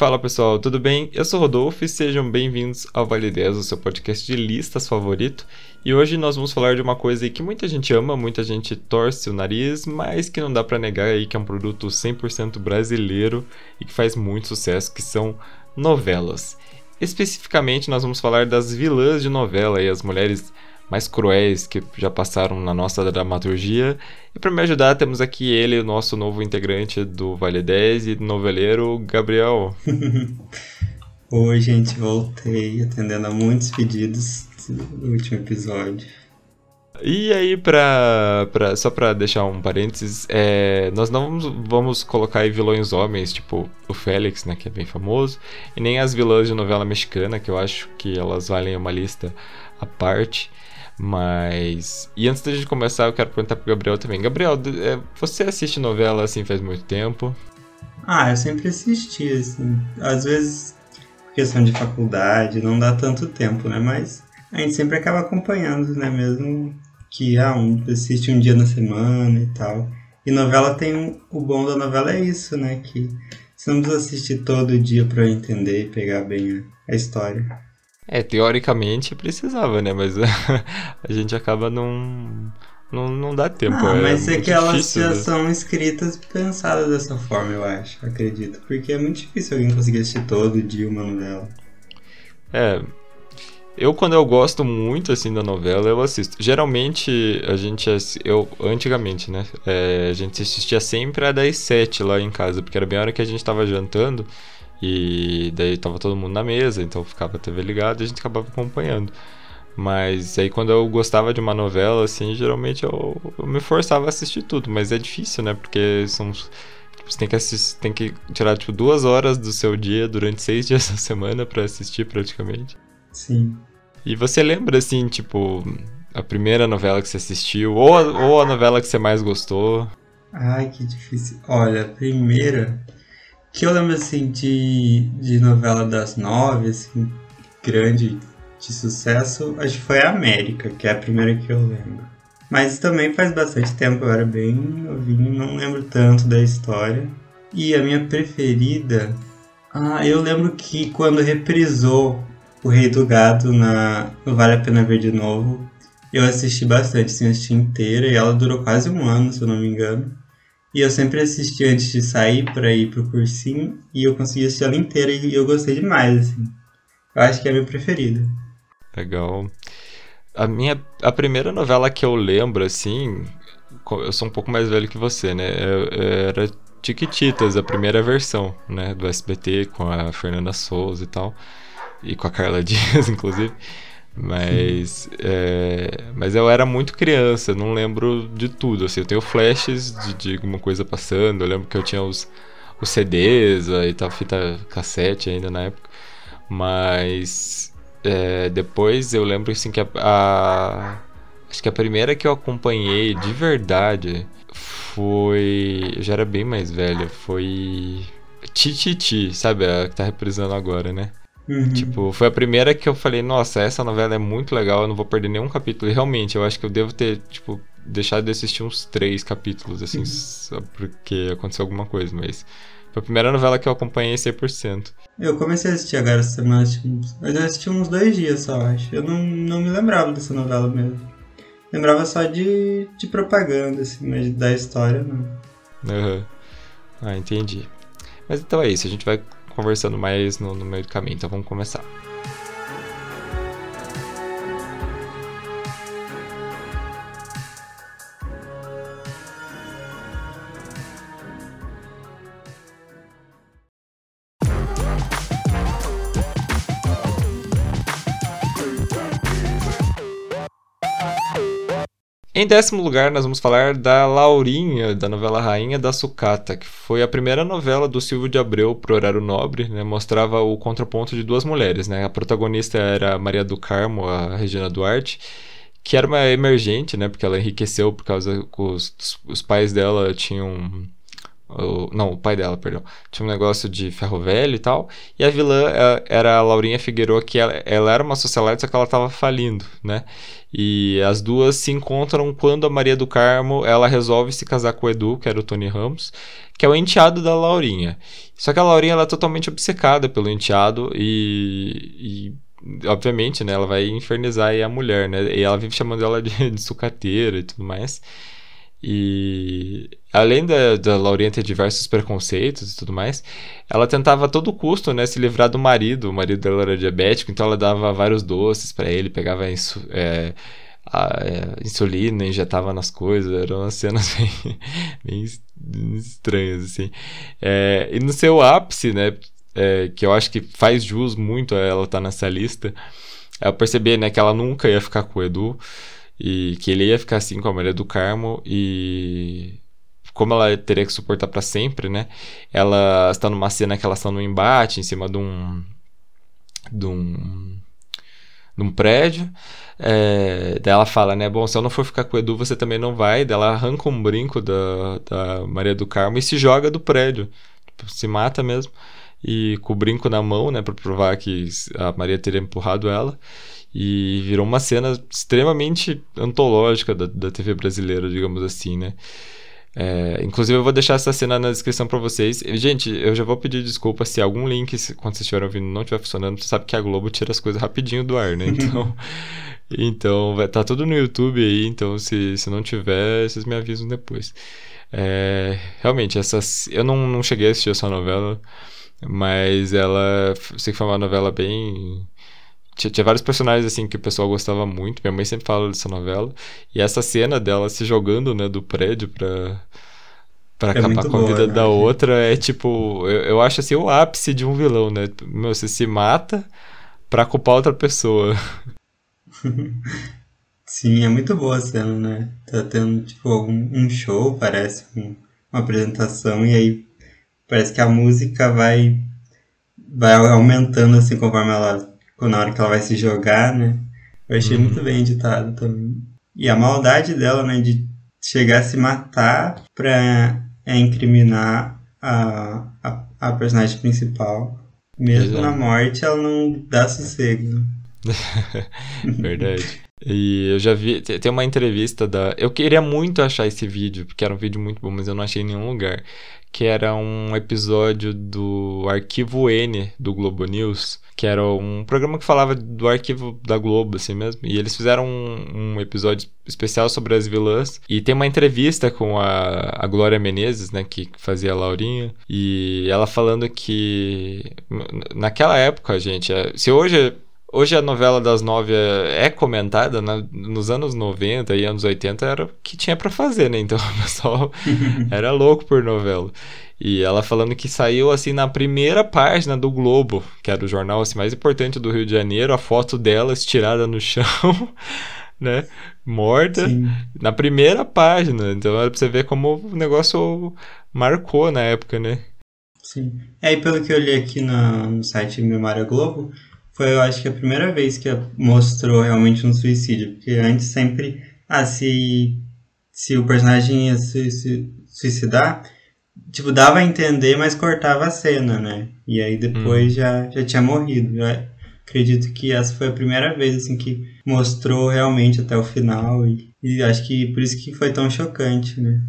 Fala pessoal, tudo bem? Eu sou Rodolfo e sejam bem-vindos ao Vale 10, o seu podcast de listas favorito. E hoje nós vamos falar de uma coisa que muita gente ama, muita gente torce o nariz, mas que não dá para negar aí que é um produto 100% brasileiro e que faz muito sucesso, que são novelas. Especificamente nós vamos falar das vilãs de novela e as mulheres mais cruéis que já passaram na nossa dramaturgia. E para me ajudar, temos aqui ele, o nosso novo integrante do Vale 10 e noveleiro, Gabriel. Oi, gente, voltei atendendo a muitos pedidos no último episódio. E aí, pra, pra, só pra deixar um parênteses, é, nós não vamos, vamos colocar aí vilões homens, tipo o Félix, né, que é bem famoso, e nem as vilãs de novela mexicana, que eu acho que elas valem uma lista à parte. Mas. E antes da gente começar, eu quero perguntar pro Gabriel também. Gabriel, é, você assiste novela assim faz muito tempo? Ah, eu sempre assisti, assim. Às vezes, por questão de faculdade, não dá tanto tempo, né? Mas a gente sempre acaba acompanhando, né? Mesmo que ah, um, assiste um dia na semana e tal. E novela tem um, o bom da novela é isso, né? Que você não precisa assistir todo dia para entender e pegar bem a, a história. É, teoricamente precisava, né? Mas a gente acaba não. Não, não dá tempo. Ah, é mas é que elas já né? são escritas pensadas dessa forma, eu acho, acredito. Porque é muito difícil alguém conseguir assistir todo dia uma novela. É. Eu, quando eu gosto muito, assim, da novela, eu assisto. Geralmente, a gente... Eu, antigamente, né? É, a gente assistia sempre a das sete lá em casa, porque era bem a hora que a gente tava jantando. E daí tava todo mundo na mesa, então ficava a TV ligada e a gente acabava acompanhando. Mas aí quando eu gostava de uma novela, assim, geralmente eu, eu me forçava a assistir tudo. Mas é difícil, né? Porque são. Tipo, você tem que, assistir, tem que tirar, tipo, duas horas do seu dia durante seis dias da semana para assistir praticamente. Sim. E você lembra, assim, tipo, a primeira novela que você assistiu? Ou a, ou a novela que você mais gostou? Ai, que difícil. Olha, a primeira que eu lembro assim de, de novela das nove, assim, grande de sucesso, acho que foi a América, que é a primeira que eu lembro. Mas também faz bastante tempo, eu era bem novinho, não lembro tanto da história. E a minha preferida. Ah, eu lembro que quando reprisou O Rei do Gado na, no Vale a Pena Ver de Novo, eu assisti bastante, assim, assisti inteira, e ela durou quase um ano, se eu não me engano. E eu sempre assisti antes de sair para ir pro cursinho e eu consegui assistir ela inteira e eu gostei demais, assim. Eu acho que é a minha preferida. Legal. A minha a primeira novela que eu lembro assim, eu sou um pouco mais velho que você, né? Era Tiquititas, a primeira versão, né, do SBT com a Fernanda Souza e tal, e com a Carla Dias, inclusive. Mas, é, mas eu era muito criança, não lembro de tudo. Assim, eu tenho flashes de, de alguma coisa passando. Eu lembro que eu tinha os, os CDs e tal, fita cassete ainda na época. Mas é, depois eu lembro assim que a, a, acho que a primeira que eu acompanhei de verdade foi. Eu já era bem mais velha, foi. Tititi, sabe? A que tá reprisando agora, né? Uhum. Tipo, foi a primeira que eu falei, nossa, essa novela é muito legal, eu não vou perder nenhum capítulo. E realmente, eu acho que eu devo ter, tipo, deixado de assistir uns três capítulos, assim, uhum. só porque aconteceu alguma coisa, mas. Foi a primeira novela que eu acompanhei 100%. Eu comecei a assistir agora essa semana, mas eu assisti uns dois dias só, acho. Eu não, não me lembrava dessa novela mesmo. Lembrava só de, de propaganda, assim, mas da história não. Uhum. Ah, entendi. Mas então é isso, a gente vai conversando mais no, no meio do caminho. Então vamos começar. Em décimo lugar, nós vamos falar da Laurinha, da novela Rainha da Sucata, que foi a primeira novela do Silvio de Abreu pro horário nobre, né? Mostrava o contraponto de duas mulheres, né? A protagonista era Maria do Carmo, a Regina Duarte, que era uma emergente, né? Porque ela enriqueceu por causa que os, os pais dela tinham O, não, o pai dela, perdão. Tinha um negócio de ferro velho e tal. E a vilã é, era a Laurinha Figueiredo, que ela, ela era uma socialite, só que ela tava falindo, né? E as duas se encontram quando a Maria do Carmo ela resolve se casar com o Edu, que era o Tony Ramos, que é o enteado da Laurinha. Só que a Laurinha ela é totalmente obcecada pelo enteado e, e obviamente, né, ela vai infernizar a mulher, né? E ela vive chamando ela de, de sucateira e tudo mais. E além da, da Laurinha ter diversos preconceitos e tudo mais, ela tentava a todo custo, né, se livrar do marido. O marido dela era diabético, então ela dava vários doces para ele, pegava insu é, a, é, insulina, injetava nas coisas. Eram umas cenas bem, bem estranhas, assim. É, e no seu ápice, né, é, que eu acho que faz jus muito a ela estar tá nessa lista, é eu percebi, né, que ela nunca ia ficar com o Edu. E que ele ia ficar assim com a Maria do Carmo e como ela teria que suportar para sempre, né? Ela está numa cena que ela está num embate em cima de um de um, de um prédio. É, daí ela fala, né? Bom, se eu não for ficar com o Edu, você também não vai. Daí ela arranca um brinco da, da Maria do Carmo e se joga do prédio. Tipo, se mata mesmo. E com o brinco na mão, né? Pra provar que a Maria teria empurrado ela. E virou uma cena extremamente antológica da, da TV brasileira, digamos assim, né? É, inclusive eu vou deixar essa cena na descrição para vocês. Gente, eu já vou pedir desculpa se algum link, quando vocês estiverem ouvindo, não estiver funcionando. Você sabe que a Globo tira as coisas rapidinho do ar, né? Então, então vai, tá tudo no YouTube aí. Então, se, se não tiver, vocês me avisam depois. É, realmente, essas, eu não, não cheguei a assistir essa novela, mas ela, sei que foi uma novela bem tinha, tinha, vários personagens assim que o pessoal gostava muito. Minha mãe sempre fala dessa novela. E essa cena dela se jogando, né, do prédio pra, pra é acabar com a vida né? da outra é tipo. Eu, eu acho assim o ápice de um vilão, né? Meu, você se mata pra culpar outra pessoa. Sim, é muito boa a cena, né? Tá tendo, tipo, algum, um show, parece, um, uma apresentação, e aí parece que a música vai, vai aumentando, assim, conforme ela na hora que ela vai se jogar, né? Eu achei uhum. muito bem editado também. E a maldade dela, né, de chegar a se matar pra é, incriminar a, a, a, personagem principal. Mesmo Exato. na morte, ela não dá sossego. Verdade. E eu já vi, tem uma entrevista da. Eu queria muito achar esse vídeo, porque era um vídeo muito bom, mas eu não achei em nenhum lugar. Que era um episódio do Arquivo N do Globo News, que era um programa que falava do arquivo da Globo, assim mesmo. E eles fizeram um, um episódio especial sobre as vilãs. E tem uma entrevista com a, a Glória Menezes, né, que fazia a Laurinha. E ela falando que naquela época, gente, é, se hoje Hoje a novela das nove é, é comentada, né? nos anos 90 e anos 80 era o que tinha para fazer, né? Então o pessoal era louco por novela. E ela falando que saiu assim na primeira página do Globo, que era o jornal assim, mais importante do Rio de Janeiro, a foto dela estirada no chão, né? Morta, Sim. na primeira página. Então era pra você ver como o negócio marcou na época, né? Sim. É, e pelo que eu li aqui no, no site Memória Globo, foi, eu acho que a primeira vez que mostrou realmente um suicídio. Porque antes sempre, ah, se, se o personagem ia se, suicidar, tipo, dava a entender, mas cortava a cena, né? E aí depois hum. já, já tinha morrido. Eu acredito que essa foi a primeira vez, assim, que mostrou realmente até o final. E, e acho que por isso que foi tão chocante, né?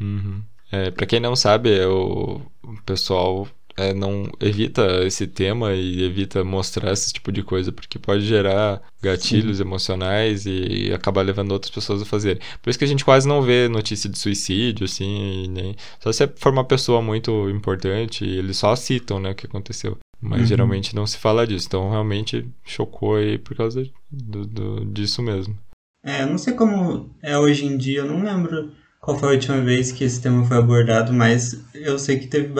Uhum. É, pra quem não sabe, o pessoal é, não evita esse tema e evita mostrar esse tipo de coisa porque pode gerar gatilhos Sim. emocionais e acabar levando outras pessoas a fazerem. Por isso que a gente quase não vê notícia de suicídio, assim, nem... só se for uma pessoa muito importante, eles só citam, né, o que aconteceu. Mas uhum. geralmente não se fala disso. Então realmente chocou aí por causa do, do, disso mesmo. É, eu não sei como é hoje em dia, eu não lembro qual foi a última vez que esse tema foi abordado, mas eu sei que teve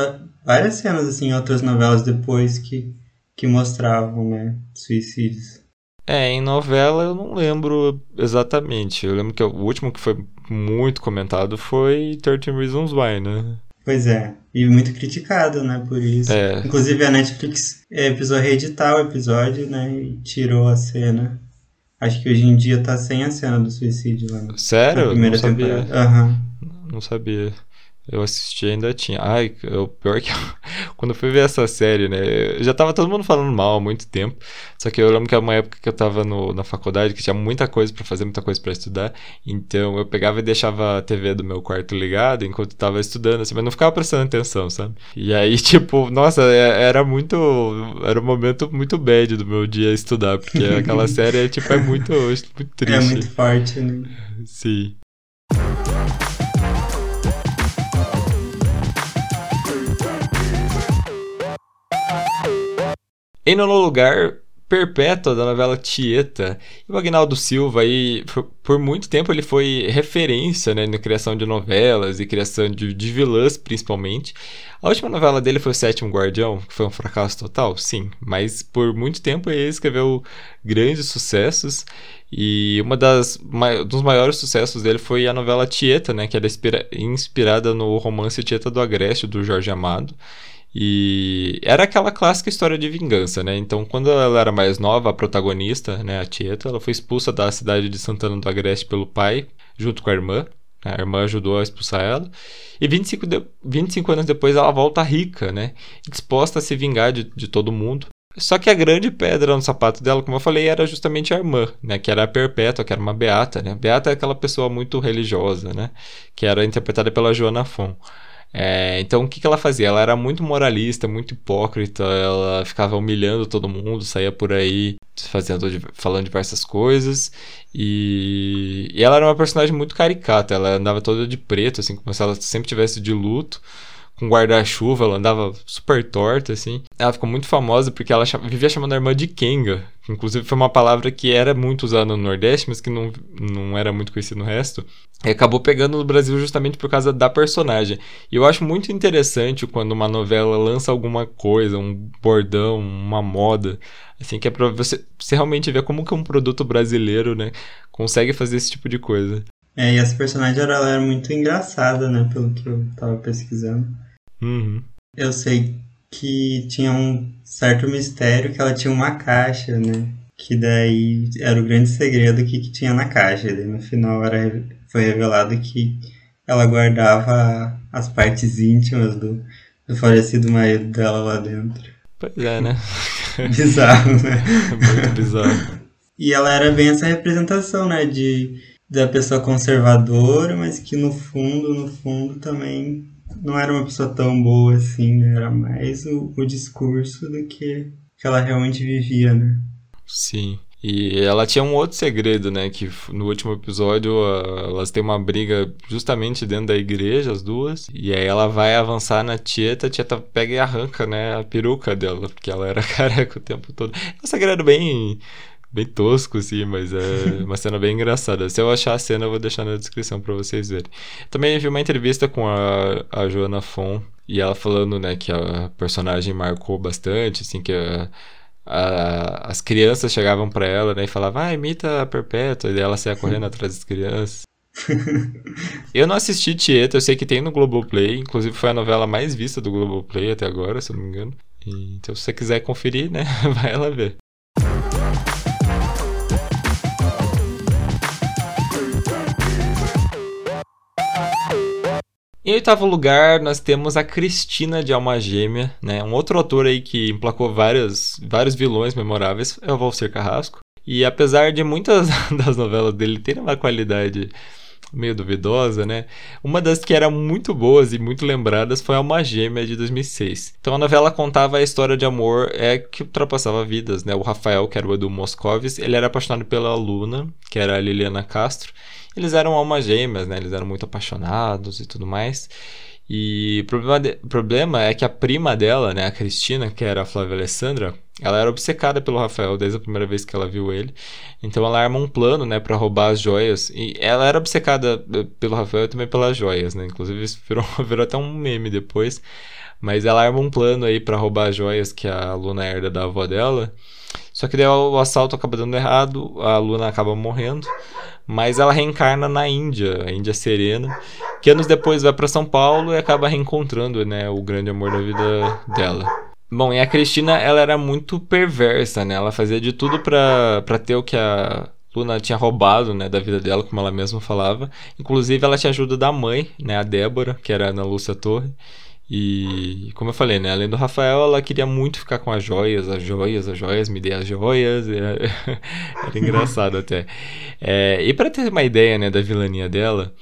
várias cenas assim em outras novelas depois que, que mostravam, né, suicídios. É, em novela eu não lembro exatamente. Eu lembro que o último que foi muito comentado foi 13 Reasons Why, né? Pois é, e muito criticado, né, por isso. É. Inclusive a Netflix é, precisou reeditar o episódio, né, e tirou a cena. Acho que hoje em dia tá sem a cena do suicídio lá. Sério? Na primeira não sabia. temporada. Uhum. Não sabia. Eu assisti ainda tinha. Ai, o pior que eu, quando eu fui ver essa série, né? Já tava todo mundo falando mal há muito tempo. Só que eu lembro que era uma época que eu tava no, na faculdade, que tinha muita coisa para fazer, muita coisa para estudar. Então eu pegava e deixava a TV do meu quarto ligada enquanto eu tava estudando, assim, mas não ficava prestando atenção, sabe? E aí, tipo, nossa, é, era muito. Era um momento muito bad do meu dia estudar, porque aquela série, tipo, é muito, muito triste. É muito forte, né? Sim. Em nono lugar, Perpétua, da novela Tieta. E o Agnaldo Silva, aí, por, muito tempo, ele foi referência né, na criação de novelas e criação de, de vilãs, principalmente. A última novela dele foi O Sétimo Guardião, que foi um fracasso total, sim. Mas por muito tempo ele escreveu grandes sucessos. E uma das dos maiores sucessos dele foi a novela Tieta, né, que era inspira, inspirada no romance Tieta do Agreste, do Jorge Amado. E era aquela clássica história de vingança, né? Então, quando ela era mais nova, a protagonista, né, a Tieta, ela foi expulsa da cidade de Santana do Agreste pelo pai, junto com a irmã. A irmã ajudou a expulsar ela. E 25, de, 25 anos depois ela volta rica, né? Disposta a se vingar de, de todo mundo. Só que a grande pedra no sapato dela, como eu falei, era justamente a irmã, né? Que era a Perpétua, que era uma beata, né? Beata é aquela pessoa muito religiosa, né? Que era interpretada pela Joana Fon. É, então o que, que ela fazia? Ela era muito moralista, muito hipócrita, ela ficava humilhando todo mundo, saía por aí fazendo, falando diversas coisas e, e ela era uma personagem muito caricata, ela andava toda de preto, assim, como se ela sempre tivesse de luto com guarda-chuva, ela andava super torta, assim. Ela ficou muito famosa porque ela vivia chamando a irmã de Kenga, inclusive foi uma palavra que era muito usada no Nordeste, mas que não, não era muito conhecida no resto. E acabou pegando no Brasil justamente por causa da personagem. E eu acho muito interessante quando uma novela lança alguma coisa, um bordão, uma moda, assim, que é pra você, você realmente ver como que um produto brasileiro, né, consegue fazer esse tipo de coisa. É, e essa personagem ela era muito engraçada, né, pelo que eu tava pesquisando. Uhum. Eu sei que tinha um certo mistério que ela tinha uma caixa, né? Que daí era o grande segredo que, que tinha na caixa. E no final era, foi revelado que ela guardava as partes íntimas do, do falecido marido dela lá dentro. Pois é, né? bizarro, né? Muito bizarro. E ela era bem essa representação, né? De, da pessoa conservadora, mas que no fundo, no fundo também não era uma pessoa tão boa assim, né? Era mais o, o discurso do que, que ela realmente vivia, né? Sim. E ela tinha um outro segredo, né? Que no último episódio elas têm uma briga justamente dentro da igreja, as duas. E aí ela vai avançar na Tieta, a Tieta pega e arranca, né? A peruca dela, porque ela era careca o tempo todo. É um segredo bem bem tosco, assim, mas é uma cena bem engraçada. Se eu achar a cena, eu vou deixar na descrição para vocês verem. Também vi uma entrevista com a, a Joana Fon, e ela falando, né, que a personagem marcou bastante, assim, que a, a, as crianças chegavam para ela, né, e falavam, ah, imita a Perpétua, e ela saia correndo atrás das crianças. eu não assisti Tieta, eu sei que tem no Globoplay, inclusive foi a novela mais vista do Globoplay até agora, se eu não me engano. E, então, se você quiser conferir, né, vai lá ver. Em oitavo lugar, nós temos a Cristina de Alma Gêmea, né? Um outro autor aí que emplacou vários, vários vilões memoráveis é o Valser Carrasco. E apesar de muitas das novelas dele terem uma qualidade meio duvidosa, né? Uma das que eram muito boas e muito lembradas foi Alma Gêmea de 2006. Então a novela contava a história de amor é que ultrapassava vidas, né? O Rafael, que era o Edu Moscovis, ele era apaixonado pela Luna, que era a Liliana Castro, eles eram almas gêmeas, né? Eles eram muito apaixonados e tudo mais. E o problema, problema é que a prima dela, né, a Cristina, que era a Flávia Alessandra, ela era obcecada pelo Rafael desde a primeira vez que ela viu ele. Então ela arma um plano, né, para roubar as joias. E ela era obcecada eh, pelo Rafael e também pelas joias, né? Inclusive isso virou, virou até um meme depois. Mas ela arma um plano aí para roubar as joias que a Luna herda da avó dela. Só que daí o assalto acaba dando errado, a Luna acaba morrendo mas ela reencarna na Índia, a Índia Serena, que anos depois vai para São Paulo e acaba reencontrando, né, o grande amor da vida dela. Bom, e a Cristina, ela era muito perversa, né? Ela fazia de tudo para ter o que a Luna tinha roubado, né, da vida dela, como ela mesma falava. Inclusive, ela tinha ajuda da mãe, né, a Débora, que era a Ana Lúcia Torre. E, como eu falei, né, além do Rafael, ela queria muito ficar com as joias, as joias, as joias, me dê as joias. Era, era engraçado até. É, e para ter uma ideia, né, da vilania dela,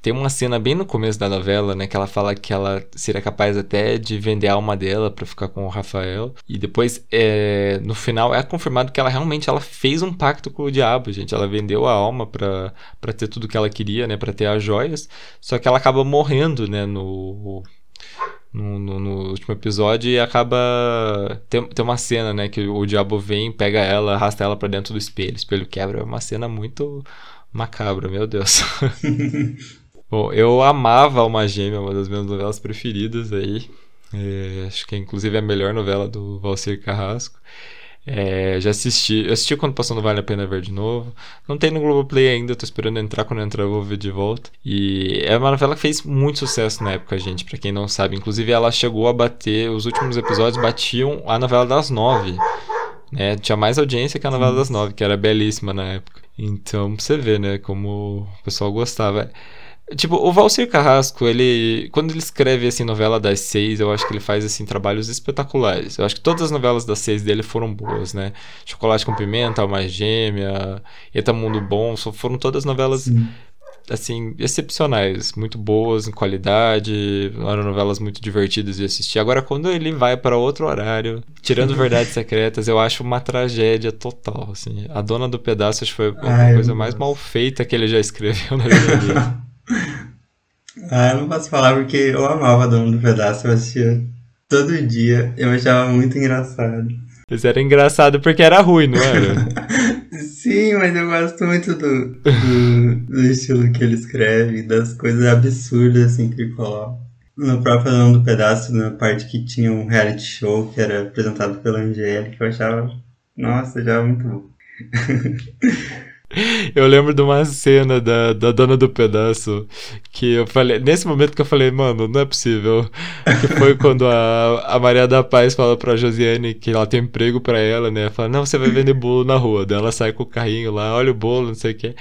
tem uma cena bem no começo da novela, né, que ela fala que ela seria capaz até de vender a alma dela para ficar com o Rafael. E depois, é, no final, é confirmado que ela realmente ela fez um pacto com o diabo, gente. Ela vendeu a alma para ter tudo que ela queria, né, para ter as joias. Só que ela acaba morrendo, né, no no, no, no, último episódio e acaba. Tem, tem uma cena, né? Que o diabo vem, pega ela, arrasta ela para dentro do espelho. O espelho quebra. É uma cena muito macabra, meu Deus. Bom, eu amava Alma Gêmea, uma das minhas novelas preferidas aí. É, acho que é inclusive a melhor novela do Valcir Carrasco. É, já assisti, eu assisti quando passou no Vale a Pena Ver de novo. Não tem no Globoplay ainda, tô esperando entrar. Quando entrar, eu vou ver de volta. E é uma novela que fez muito sucesso na época, gente, para quem não sabe. Inclusive, ela chegou a bater, os últimos episódios batiam a novela das nove. Né? Tinha mais audiência que a novela das nove, que era belíssima na época. Então, pra você ver, né, como o pessoal gostava. Tipo, o Valcir Carrasco, ele. Quando ele escreve assim, novela das seis, eu acho que ele faz assim, trabalhos espetaculares. Eu acho que todas as novelas das seis dele foram boas, né? Chocolate com Pimenta, Alma Gêmea, Eta Mundo Bom, foram todas novelas. Sim. Assim, excepcionais, muito boas em qualidade, eram novelas muito divertidas de assistir. Agora, quando ele vai para outro horário, tirando Verdades Secretas, eu acho uma tragédia total. Assim. A Dona do Pedaço acho que foi a coisa mais mal feita que ele já escreveu na vida dele. Ah, eu não posso falar porque eu amava Dono do Pedaço, eu assistia todo dia, eu achava muito engraçado. Isso era engraçado porque era ruim, não era? Sim, mas eu gosto muito do, do, do, estilo que ele escreve, das coisas absurdas assim que ele coloca. No próprio Dono do Pedaço, na parte que tinha um reality show que era apresentado pela Angélica, eu achava, nossa, já muito bom. Eu lembro de uma cena da, da dona do pedaço que eu falei, nesse momento que eu falei, mano, não é possível. Que foi quando a, a Maria da Paz fala pra Josiane que ela tem emprego pra ela, né? Fala, não, você vai vender bolo na rua. Daí ela sai com o carrinho lá, olha o bolo, não sei o que.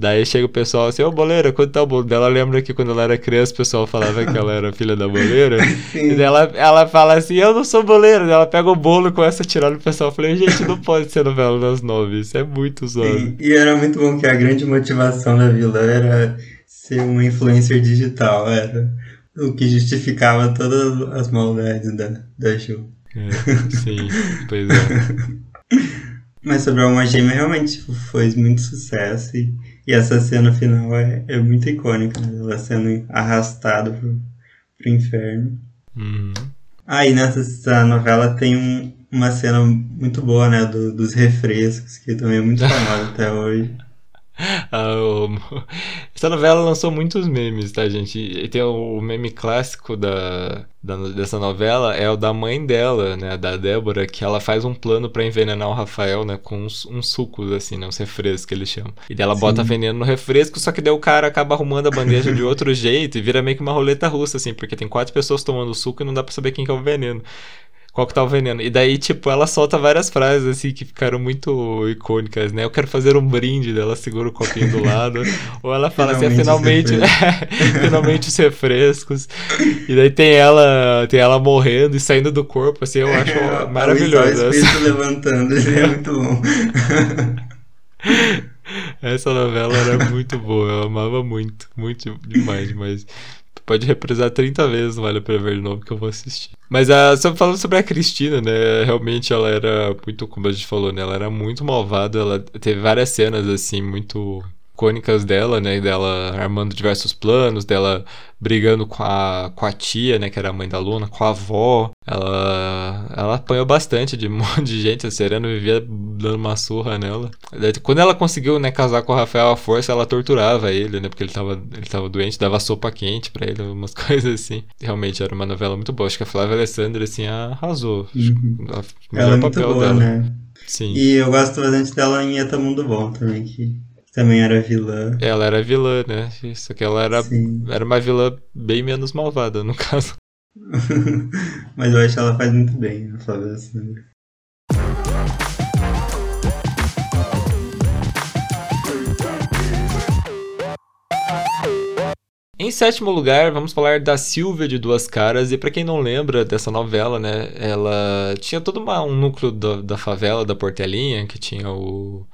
Daí chega o pessoal assim, ô boleira, quanto tá o bolo? Ela lembra que quando ela era criança o pessoal falava que ela era filha da boleira. Sim. E daí ela, ela fala assim, eu não sou boleira. Daí ela pega o bolo e começa a tirar no pessoal. Eu falei, gente, não pode ser novela das nove, isso é muito zoado. E era muito bom que a grande motivação da vilã era ser uma influencer digital, era o que justificava todas as maldades da, da show. É, sim, pois é. Mas sobre a Alma Gêmea realmente foi muito sucesso e e essa cena final é, é muito icônica, né? ela sendo arrastada pro, pro inferno. Uhum. Aí ah, nessa novela tem um, uma cena muito boa, né? Do, dos refrescos, que também é muito famosa até hoje. Ah, essa novela lançou muitos memes, tá, gente? E tem o meme clássico da, da, dessa novela, é o da mãe dela, né? Da Débora, que ela faz um plano para envenenar o Rafael, né? Com uns, uns, sucos, assim, né? Uns refrescos que eles chamam. E daí ela Sim. bota veneno no refresco, só que daí o cara acaba arrumando a bandeja de outro jeito e vira meio que uma roleta russa, assim, porque tem quatro pessoas tomando suco e não dá pra saber quem que é o veneno qual que tá o veneno. E daí, tipo, ela solta várias frases, assim, que ficaram muito icônicas, né? Eu quero fazer um brinde, dela segura o copinho do lado. Ou ela fala finalmente assim, finalmente, finalmente os refrescos. E daí tem ela, tem ela morrendo e saindo do corpo, assim, eu acho é, maravilhoso. O espírito levantando, é muito bom. Essa novela era muito boa, eu amava muito, muito demais, demais. Pode reprisar 30 vezes, não vale pena ver de novo que eu vou assistir. Mas a, só falando sobre a Cristina, né? Realmente ela era muito, como a gente falou, né? Ela era muito malvada. Ela teve várias cenas, assim, muito icônicas dela, né? Dela armando diversos planos, dela brigando com a, com a tia, né? Que era a mãe da Luna, com a avó. Ela, ela apanhou bastante de um monte de gente. A Serena vivia dando uma surra nela. Quando ela conseguiu, né, casar com o Rafael à força, ela torturava ele, né? Porque ele tava, ele tava doente, dava sopa quente para ele, umas coisas assim. Realmente era uma novela muito boa. Acho que a Flávia Alessandra, assim, arrasou. Uhum. Ela é muito boa, dela. né? Sim. E eu gosto bastante dela em Eta Mundo Bom também, que também era vilã. Ela era vilã, né? Só que ela era, era uma vilã bem menos malvada, no caso. Mas eu acho que ela faz muito bem, a Flávia Alessandra. Em sétimo lugar, vamos falar da Silvia de Duas Caras. E para quem não lembra dessa novela, né? Ela tinha todo uma, um núcleo da, da favela, da Portelinha, que tinha o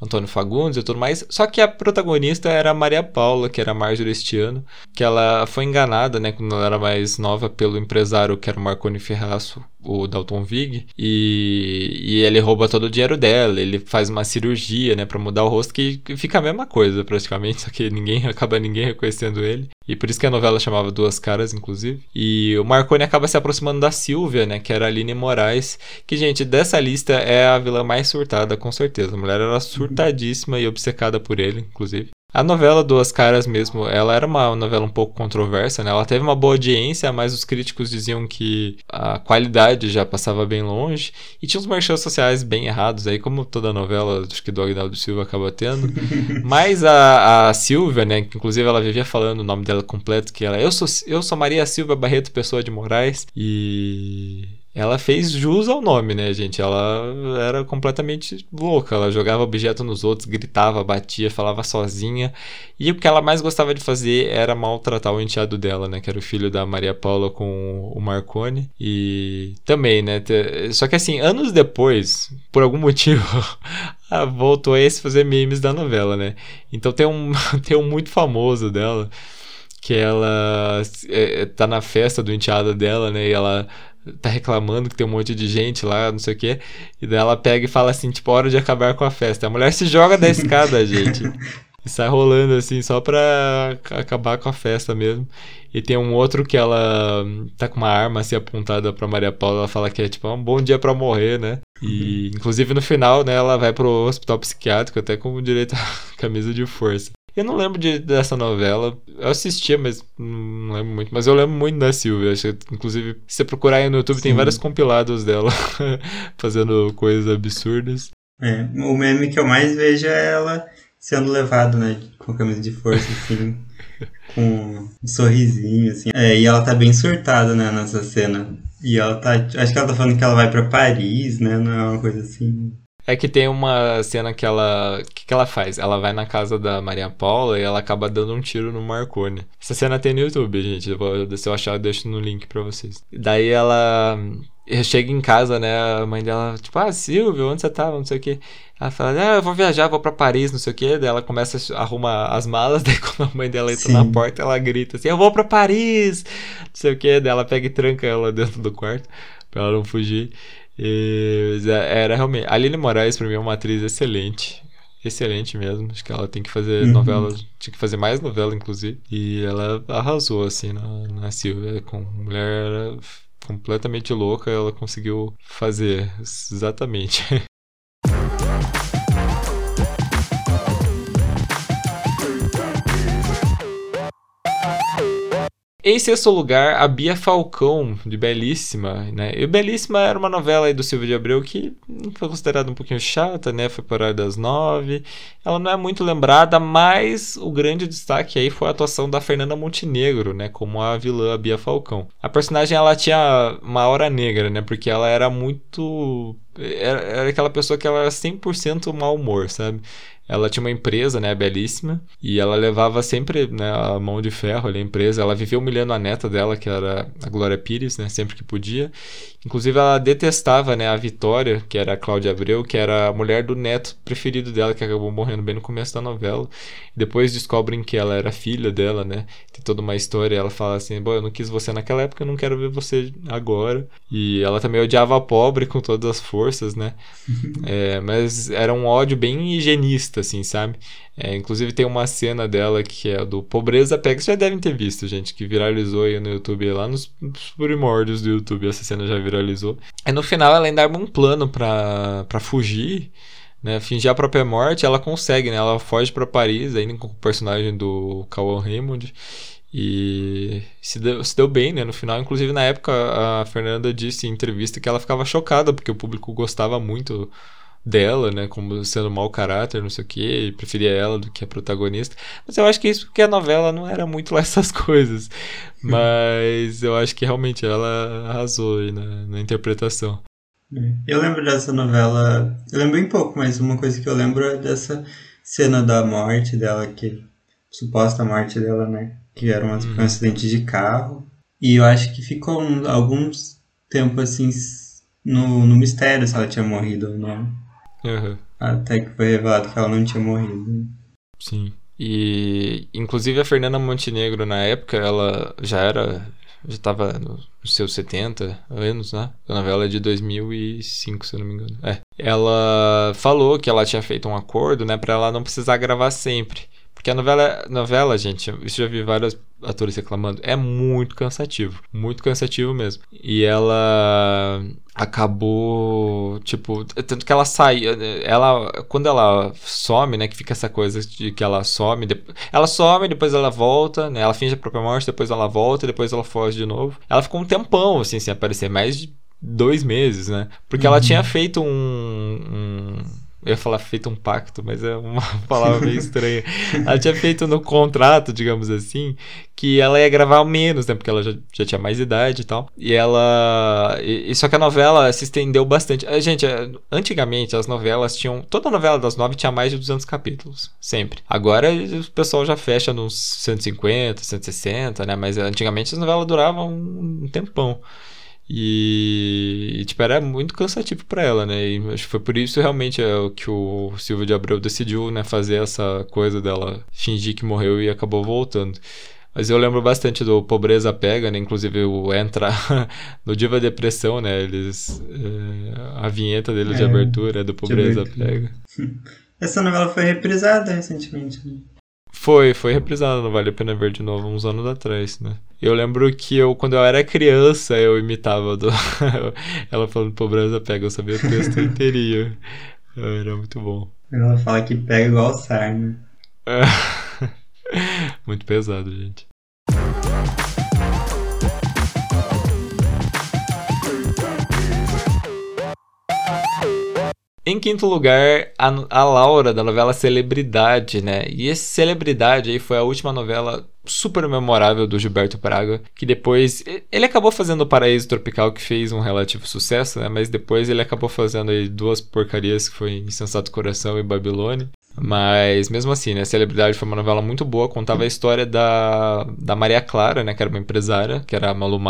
Antônio Fagundes e tudo mais. Só que a protagonista era a Maria Paula, que era a Marjorie este ano, que ela foi enganada, né, quando ela era mais nova, pelo empresário que era o Marconi Ferraço, o Dalton Vig, e, e ele rouba todo o dinheiro dela, ele faz uma cirurgia, né, para mudar o rosto, que fica a mesma coisa praticamente, só que ninguém acaba ninguém reconhecendo ele. E por isso que a novela chamava Duas Caras, inclusive. E o Marconi acaba se aproximando da Silvia, né? Que era a Aline Moraes. Que, gente, dessa lista é a vilã mais surtada, com certeza. A mulher era surtadíssima e obcecada por ele, inclusive. A novela Duas Caras mesmo, ela era uma novela um pouco controversa, né? Ela teve uma boa audiência, mas os críticos diziam que a qualidade já passava bem longe e tinha uns merchants sociais bem errados aí, como toda novela, acho que do Agnaldo Silva acaba tendo. mas a, a Silvia, né, que inclusive ela vivia falando o nome dela completo, que ela eu sou eu sou Maria Silva Barreto Pessoa de Moraes e ela fez jus ao nome, né, gente? Ela era completamente louca. Ela jogava objeto nos outros, gritava, batia, falava sozinha. E o que ela mais gostava de fazer era maltratar o enteado dela, né? Que era o filho da Maria Paula com o Marconi. E também, né? Só que assim, anos depois, por algum motivo, voltou a se fazer memes da novela, né? Então tem um, tem um muito famoso dela que ela é, tá na festa do enteado dela, né? E ela tá reclamando que tem um monte de gente lá, não sei o quê. E daí ela pega e fala assim, tipo, hora de acabar com a festa. A mulher se joga da escada, gente. E sai rolando assim, só pra acabar com a festa mesmo. E tem um outro que ela tá com uma arma assim apontada pra Maria Paula. Ela fala que é tipo é um bom dia pra morrer, né? E inclusive no final, né, ela vai pro hospital psiquiátrico até com direito a camisa de força. Eu não lembro de, dessa novela. Eu assistia, mas não lembro muito. Mas eu lembro muito da Silvia. Acho que, inclusive, se você procurar aí no YouTube, Sim. tem vários compilados dela fazendo coisas absurdas. É, o meme que eu mais vejo é ela sendo levada, né? Com camisa de força, assim. com um sorrisinho, assim. É, e ela tá bem surtada, né, nessa cena. E ela tá. Acho que ela tá falando que ela vai para Paris, né? Não é uma coisa assim. É que tem uma cena que ela. O que, que ela faz? Ela vai na casa da Maria Paula e ela acaba dando um tiro no Marconi. Essa cena tem no YouTube, gente. Se eu achar, eu deixo no link pra vocês. Daí ela. Chega em casa, né? A mãe dela, tipo, ah, Silvio, onde você tava? Não sei o que. Ela fala, ah, eu vou viajar, vou pra Paris, não sei o que. Daí ela começa a arrumar as malas. Daí quando a mãe dela entra Sim. na porta, ela grita assim: Eu vou pra Paris! Não sei o que. Daí ela pega e tranca ela dentro do quarto pra ela não fugir. E era realmente. Aline Moraes, pra mim, é uma atriz excelente. Excelente mesmo. Acho que ela tem que fazer uhum. novelas. Tinha que fazer mais novela, inclusive. E ela arrasou, assim, na, na Silvia. Com mulher completamente louca, ela conseguiu fazer exatamente. Em sexto lugar, a Bia Falcão, de Belíssima, né? E Belíssima era uma novela aí do Silvio de Abreu que foi considerada um pouquinho chata, né? Foi por das nove. Ela não é muito lembrada, mas o grande destaque aí foi a atuação da Fernanda Montenegro, né? Como a vilã Bia Falcão. A personagem, ela tinha uma hora negra, né? Porque ela era muito... Era, era aquela pessoa que ela era 100% mau humor, sabe? Ela tinha uma empresa, né, belíssima, e ela levava sempre né, a mão de ferro ali, a empresa. Ela vivia humilhando a neta dela, que era a Glória Pires, né, sempre que podia. Inclusive, ela detestava né, a Vitória, que era a Cláudia Abreu, que era a mulher do neto preferido dela, que acabou morrendo bem no começo da novela. Depois descobrem que ela era filha dela, né? Tem toda uma história. Ela fala assim: Bom, eu não quis você naquela época, eu não quero ver você agora. E ela também odiava a pobre com todas as forças, né? é, mas era um ódio bem higienista, assim, sabe? É, inclusive tem uma cena dela que é do Pobreza Pega, vocês já devem ter visto, gente, que viralizou aí no YouTube, lá nos primórdios do YouTube, essa cena já viralizou. E no final ela ainda arma um plano pra fugir, né, fingir a própria morte, ela consegue, né, ela foge para Paris, ainda com o personagem do Cauan Raymond, e se deu, se deu bem, né? No final, inclusive na época, a Fernanda disse em entrevista que ela ficava chocada porque o público gostava muito dela, né, como sendo mau caráter, não sei o que, preferia ela do que a protagonista. Mas eu acho que isso porque a novela não era muito lá essas coisas. Mas eu acho que realmente ela arrasou aí na, na interpretação. É. Eu lembro dessa novela, eu lembro bem pouco, mas uma coisa que eu lembro é dessa cena da morte dela, que suposta morte dela, né? Que era um, uhum. um acidente de carro. E eu acho que ficou um, alguns tempo assim no, no mistério se ela tinha morrido ou não. Uhum. Até que foi revelado que ela não tinha morrido. Sim. E inclusive a Fernanda Montenegro na época, ela já era já estava nos seus 70 anos, né? A novela é de 2005, se eu não me engano. É. Ela falou que ela tinha feito um acordo, né, para ela não precisar gravar sempre. Porque a novela, novela, gente, eu já vi vários atores reclamando, é muito cansativo. Muito cansativo mesmo. E ela acabou, tipo, tanto que ela sai, ela, quando ela some, né, que fica essa coisa de que ela some, ela some, depois ela volta, né, ela finge a própria morte, depois ela volta, depois ela foge de novo. Ela ficou um tempão, assim, sem aparecer, mais de dois meses, né, porque uhum. ela tinha feito um, um eu ia falar feito um pacto, mas é uma palavra meio estranha. ela tinha feito no contrato, digamos assim, que ela ia gravar menos, né? Porque ela já, já tinha mais idade e tal. E ela. E, só que a novela se estendeu bastante. Gente, é, antigamente as novelas tinham. Toda novela das nove tinha mais de 200 capítulos. Sempre. Agora o pessoal já fecha nos 150, 160, né? Mas antigamente as novelas duravam um tempão. E, tipo, era muito cansativo para ela, né? E acho que foi por isso realmente é, o que o Silvio de Abreu decidiu, né? Fazer essa coisa dela fingir que morreu e acabou voltando. Mas eu lembro bastante do Pobreza Pega, né? Inclusive o Entra no Diva Depressão, né? Eles. É, a vinheta dele é, de abertura é do Pobreza Pega. Essa novela foi reprisada recentemente, né? Foi, foi reprisada no Vale a Pena Ver de novo, uns anos atrás, né? Eu lembro que eu, quando eu era criança, eu imitava do... ela falando pobreza pega, eu sabia o texto inteirinho. Era muito bom. Ela fala que pega igual sarna. muito pesado, gente. Em quinto lugar, a, a Laura, da novela Celebridade, né? E esse Celebridade aí foi a última novela super memorável do Gilberto Praga, que depois ele acabou fazendo o Paraíso Tropical, que fez um relativo sucesso, né? Mas depois ele acabou fazendo aí duas porcarias que foi Insensato Coração e Babilônia. Mas mesmo assim, né? Celebridade foi uma novela muito boa, contava a história da, da Maria Clara, né? Que era uma empresária, que era a Malu.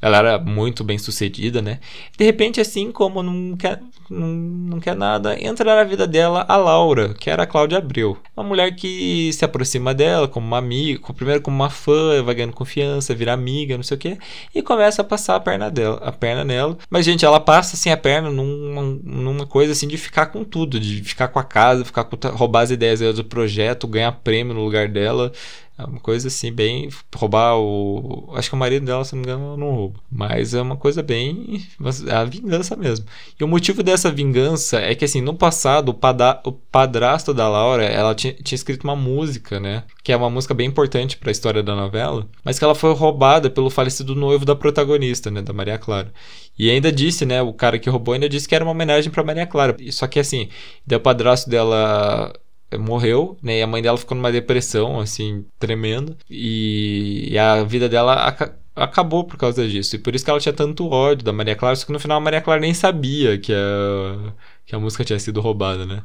Ela era muito bem sucedida, né? De repente, assim como quer, não, não quer nada, entra na vida dela a Laura, que era a Cláudia Abreu. Uma mulher que se aproxima dela como uma amiga, primeiro como uma fã, vai ganhando confiança, vira amiga, não sei o quê, e começa a passar a perna dela, a perna nela. Mas, gente, ela passa assim a perna numa, numa coisa assim de ficar com tudo, de ficar com a casa, ficar com roubar as ideias do projeto, ganhar prêmio no lugar dela. É uma coisa assim, bem. Roubar o. Acho que o marido dela, se não me engano, não rouba. Mas é uma coisa bem. É a vingança mesmo. E o motivo dessa vingança é que, assim, no passado, o, pada... o padrasto da Laura, ela tinha, tinha escrito uma música, né? Que é uma música bem importante para a história da novela. Mas que ela foi roubada pelo falecido noivo da protagonista, né? Da Maria Clara. E ainda disse, né? O cara que roubou ainda disse que era uma homenagem para Maria Clara. Só que, assim, o padrasto dela morreu, né? E a mãe dela ficou numa depressão, assim, tremenda. E, e a vida dela ac acabou por causa disso. E por isso que ela tinha tanto ódio da Maria Clara. Só que no final a Maria Clara nem sabia que a, que a música tinha sido roubada, né?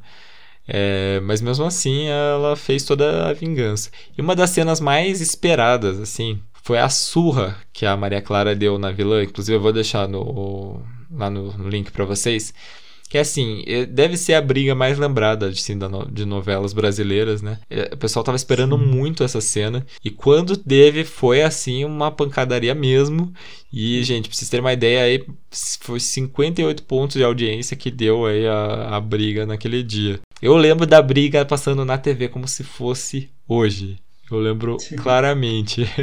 É, mas mesmo assim ela fez toda a vingança. E uma das cenas mais esperadas, assim, foi a surra que a Maria Clara deu na vilã. Inclusive eu vou deixar no, lá no, no link para vocês que assim, deve ser a briga mais lembrada assim, de novelas brasileiras, né? É, o pessoal tava esperando Sim. muito essa cena. E quando teve, foi assim, uma pancadaria mesmo. E, gente, pra vocês terem uma ideia aí, foi 58 pontos de audiência que deu aí a, a briga naquele dia. Eu lembro da briga passando na TV como se fosse hoje. Eu lembro Sim. claramente.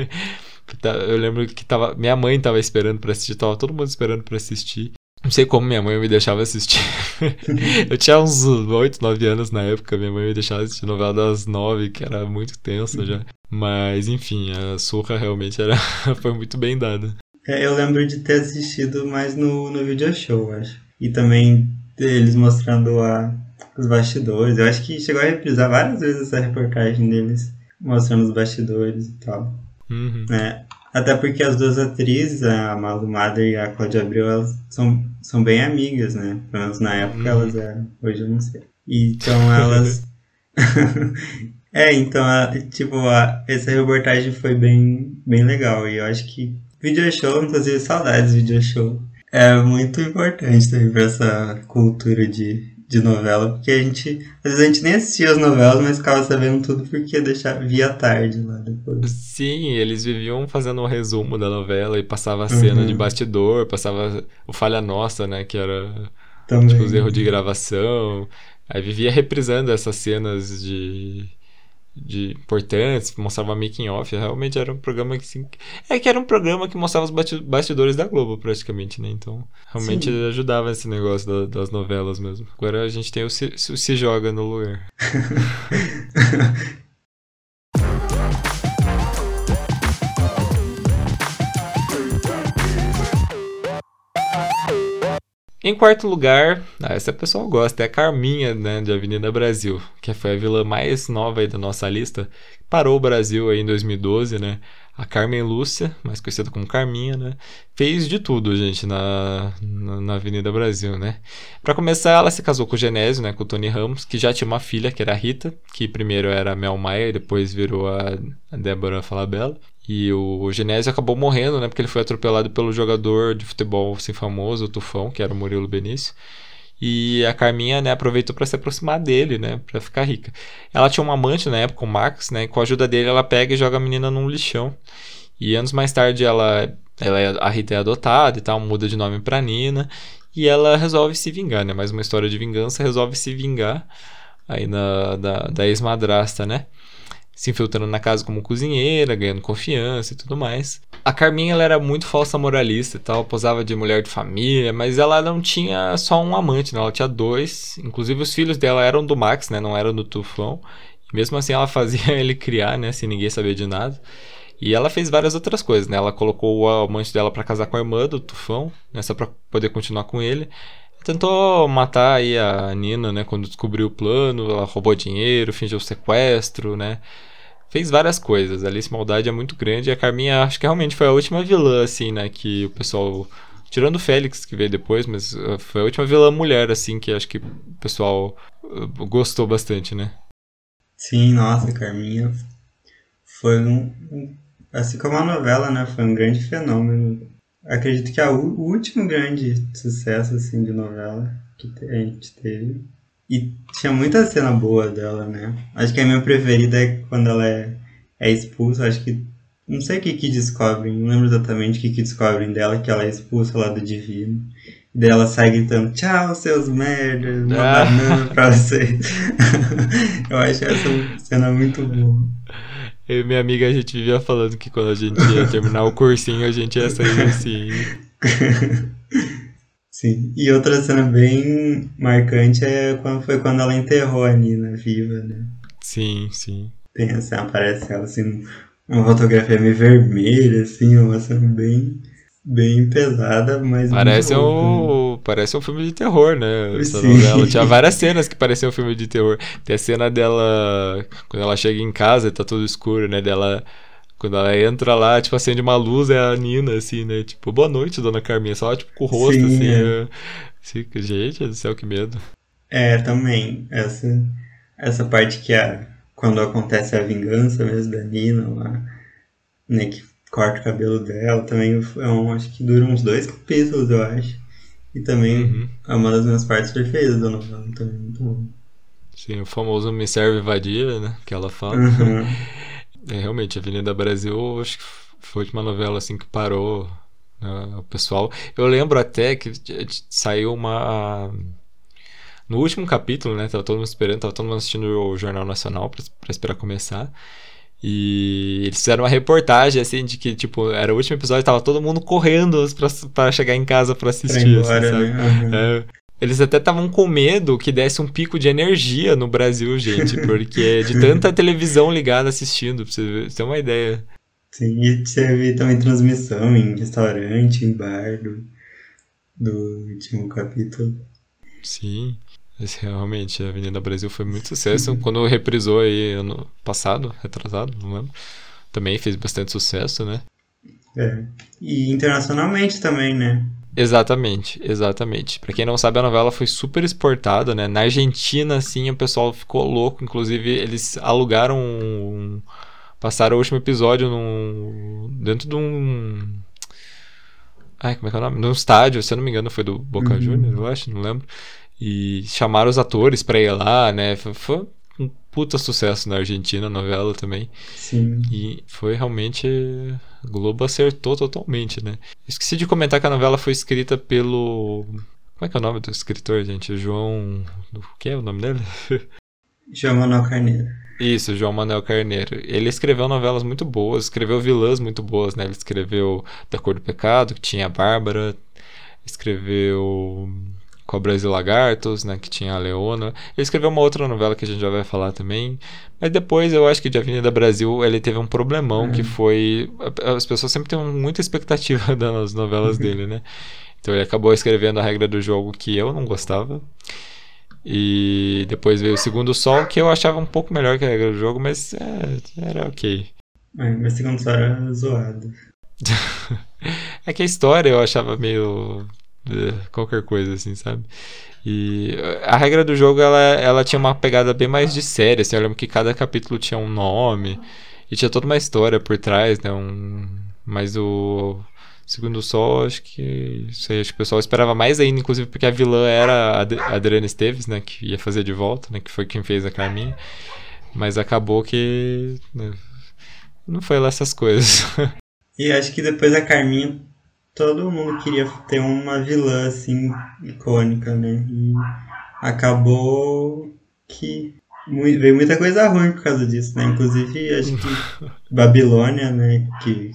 Tá, eu lembro que tava, minha mãe tava esperando para assistir, tava todo mundo esperando para assistir. Não sei como minha mãe me deixava assistir. eu tinha uns 8, 9 anos na época, minha mãe me deixava assistir novela das 9, que era muito tensa já. Mas, enfim, a surra realmente era foi muito bem dada. É, eu lembro de ter assistido mais no, no video show, acho. E também eles mostrando a, os bastidores. Eu acho que chegou a reprisar várias vezes essa reportagem deles, mostrando os bastidores e tal. Uhum. É, até porque as duas atrizes, a Malu Mader e a Claudia Abreu, elas são, são bem amigas, né? Pelo menos na época hum. elas eram, hoje eu não sei. Então elas. É, então, a, tipo, a, essa reportagem foi bem, bem legal. E eu acho que video show, inclusive saudades video show, é muito importante também pra essa cultura de, de novela, porque a gente, às vezes a gente nem assistia as novelas, mas ficava sabendo tudo porque deixava, via tarde lá depois. Sim, eles viviam fazendo um resumo da novela e passava a cena uhum. de bastidor, passava o Falha Nossa, né, que era Também. tipo, os erros de gravação, aí vivia reprisando essas cenas de de importantes, mostrava making off, realmente era um programa que assim, é que era um programa que mostrava os bastidores da Globo praticamente, né? Então, realmente Sim. ajudava esse negócio da, das novelas mesmo. Agora a gente tem o Se, o se Joga no lugar. Em quarto lugar, ah, essa pessoa gosta, é a Carminha, né, de Avenida Brasil, que foi a vilã mais nova aí da nossa lista. Parou o Brasil aí em 2012, né? A Carmen Lúcia, mais conhecida como Carminha, né? Fez de tudo, gente, na, na, na Avenida Brasil, né? Para começar, ela se casou com o Genésio, né? Com o Tony Ramos, que já tinha uma filha, que era a Rita, que primeiro era a Mel Maia e depois virou a, a Débora Falabella. E o Genésio acabou morrendo, né? Porque ele foi atropelado pelo jogador de futebol assim, famoso, o Tufão, que era o Murilo Benício. E a Carminha, né, aproveitou para se aproximar dele, né, para ficar rica. Ela tinha um amante na época, o Max, né, e com a ajuda dele ela pega e joga a menina num lixão. E anos mais tarde ela, ela é, a Rita é adotada e tal, muda de nome para Nina, e ela resolve se vingar, né, mais uma história de vingança, resolve se vingar aí na, da, da ex-madrasta, né se infiltrando na casa como cozinheira, ganhando confiança e tudo mais. A Carminha ela era muito falsa moralista e tal, posava de mulher de família, mas ela não tinha só um amante, né? ela tinha dois. Inclusive os filhos dela eram do Max, né? Não eram do Tufão. Mesmo assim ela fazia ele criar, né? Sem ninguém saber de nada. E ela fez várias outras coisas, né? Ela colocou o amante dela para casar com a irmã do Tufão, né? Só pra poder continuar com ele. Tentou matar aí a Nina, né? Quando descobriu o plano, ela roubou dinheiro, fingiu sequestro, né? Fez várias coisas. A Alice Maldade é muito grande e a Carminha acho que realmente foi a última vilã, assim, né? Que o pessoal. Tirando o Félix, que veio depois, mas uh, foi a última vilã mulher, assim, que acho que o pessoal uh, gostou bastante, né? Sim, nossa, Carminha foi um. Assim como a novela, né? Foi um grande fenômeno. Acredito que é o último grande sucesso, assim, de novela que a gente teve e tinha muita cena boa dela, né? Acho que a minha preferida é quando ela é, é expulsa. Acho que. Não sei o que que descobrem, não lembro exatamente o que que descobrem dela, que ela é expulsa lá do Divino. E daí ela sai gritando: Tchau, seus merdas, uma ah. banana pra vocês. Eu acho essa cena muito boa. Eu e minha amiga, a gente vivia falando que quando a gente ia terminar o cursinho, a gente ia sair assim. Sim. E outra cena bem marcante é quando foi quando ela enterrou a Nina viva, né? Sim, sim. Tem assim, aparece ela assim, uma fotografia meio vermelha, assim, uma cena bem, bem pesada, mas. Parece um, né? parece um filme de terror, né? Essa sim. novela. Tinha várias cenas que pareciam um filme de terror. Tem a cena dela. Quando ela chega em casa e tá tudo escuro, né? Dela quando ela entra lá, tipo, acende uma luz, é a Nina, assim, né? Tipo, boa noite, dona Carminha. Só, tipo, com o rosto, Sim, assim. É. É... Gente do céu, que medo. É, também. Essa, essa parte que é quando acontece a vingança mesmo da Nina lá, né? Que corta o cabelo dela. Também é um, acho que dura uns dois capítulos, eu acho. E também uhum. é uma das minhas partes preferidas da novela, também, muito bom. Sim, o famoso Me Serve Vadia, né? Que ela fala. Uhum. É, realmente, Avenida Brasil, acho que foi uma novela assim que parou né, o pessoal. Eu lembro até que saiu uma. No último capítulo, né? Tava todo mundo esperando, tava todo mundo assistindo o Jornal Nacional pra, pra esperar começar. E eles fizeram uma reportagem, assim, de que, tipo, era o último episódio, tava todo mundo correndo pra, pra chegar em casa pra assistir, pra embora, assim? Né? É, eles até estavam com medo que desse um pico de energia no Brasil, gente, porque de tanta televisão ligada assistindo, pra você ter uma ideia. Sim, e você vê também transmissão em restaurante, em bar do, do último capítulo. Sim, mas realmente a Avenida Brasil foi muito sucesso. Quando reprisou aí ano passado, retrasado, não lembro, também fez bastante sucesso, né? É. E internacionalmente também, né? Exatamente, exatamente. Para quem não sabe, a novela foi super exportada, né? Na Argentina, assim, o pessoal ficou louco. Inclusive, eles alugaram. Um... Passaram o último episódio num... dentro de um. Ai, como é que é o nome? Num estádio, se eu não me engano, foi do Boca uhum. Juniors, eu acho, não lembro. E chamaram os atores pra ir lá, né? Foi, puta sucesso na Argentina, a novela também. Sim. E foi realmente. Globo acertou totalmente, né? Esqueci de comentar que a novela foi escrita pelo. Como é que é o nome do escritor, gente? João. O que é o nome dele? João Manuel Carneiro. Isso, João Manuel Carneiro. Ele escreveu novelas muito boas, escreveu vilãs muito boas, né? Ele escreveu Da Cor do Pecado, que tinha a Bárbara, escreveu Cobras e Lagartos, né, que tinha a Leona. Ele escreveu uma outra novela que a gente já vai falar também. Mas depois eu acho que de Avenida Brasil ele teve um problemão uhum. que foi. As pessoas sempre têm muita expectativa das novelas uhum. dele, né? Então ele acabou escrevendo a regra do jogo que eu não gostava. E depois veio o Segundo Sol, que eu achava um pouco melhor que a regra do jogo, mas é, era ok. É, mas Segundo Sol era zoado. é que a história eu achava meio qualquer coisa, assim, sabe? E a regra do jogo, ela, ela tinha uma pegada bem mais de série, assim, eu lembro que cada capítulo tinha um nome e tinha toda uma história por trás, né? Um, mas o Segundo Sol, acho que sei, acho que o pessoal esperava mais ainda, inclusive porque a vilã era a Adriana Esteves, né? Que ia fazer de volta, né? Que foi quem fez a Carminha. Mas acabou que né, não foi lá essas coisas. E acho que depois a Carminha todo mundo queria ter uma vilã assim icônica, né? E acabou que veio muita coisa ruim por causa disso, né? Inclusive, acho que Babilônia, né? Que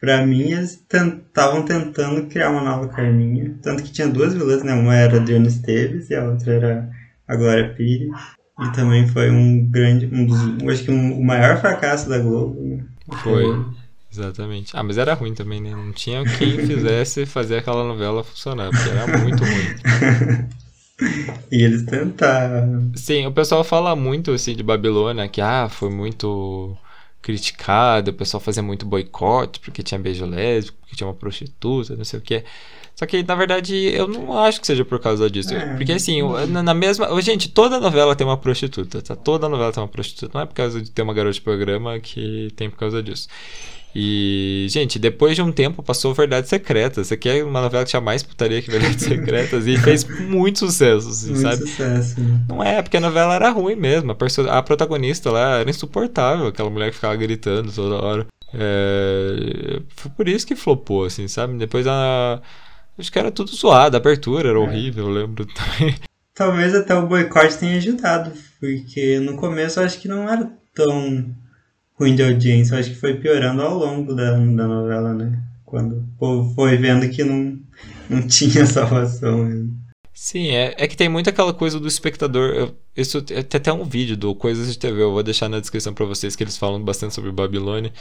pra mim eles estavam tentando criar uma nova Carminha. Tanto que tinha duas vilãs, né? Uma era a Adriana Esteves e a outra era a Glória Pires. E também foi um grande, um dos, acho que um, o maior fracasso da Globo. Né? Foi. Exatamente. Ah, mas era ruim também, né? Não tinha quem fizesse fazer aquela novela funcionar, porque era muito ruim. e eles tentaram. Sim, o pessoal fala muito assim de Babilônia, que ah, foi muito criticado, o pessoal fazia muito boicote porque tinha beijo lésbico, porque tinha uma prostituta, não sei o que. Só que, na verdade, eu não acho que seja por causa disso. É. Porque, assim, na, mesma. Gente, toda novela tem uma prostituta, tá? Toda novela tem uma prostituta. Não é por causa de ter uma garota de programa que tem por causa disso. E, gente, depois de um tempo passou Verdades Secretas. Você quer uma novela que tinha mais putaria que Verdades Secretas e fez muito sucesso, assim, muito sabe? Sucesso, né? Não é, porque a novela era ruim mesmo. A, a protagonista lá era insuportável, aquela mulher que ficava gritando toda hora. É... Foi por isso que flopou, assim, sabe? Depois a. Acho que era tudo zoado, a abertura era é. horrível, eu lembro também. Talvez até o boicote tenha ajudado, porque no começo eu acho que não era tão ruim de audiência. Eu acho que foi piorando ao longo da, da novela, né? Quando o povo foi vendo que não, não tinha salvação mesmo. Sim, é, é que tem muito aquela coisa do espectador. Eu, isso tem até um vídeo do Coisas de TV, eu vou deixar na descrição para vocês que eles falam bastante sobre Babilônia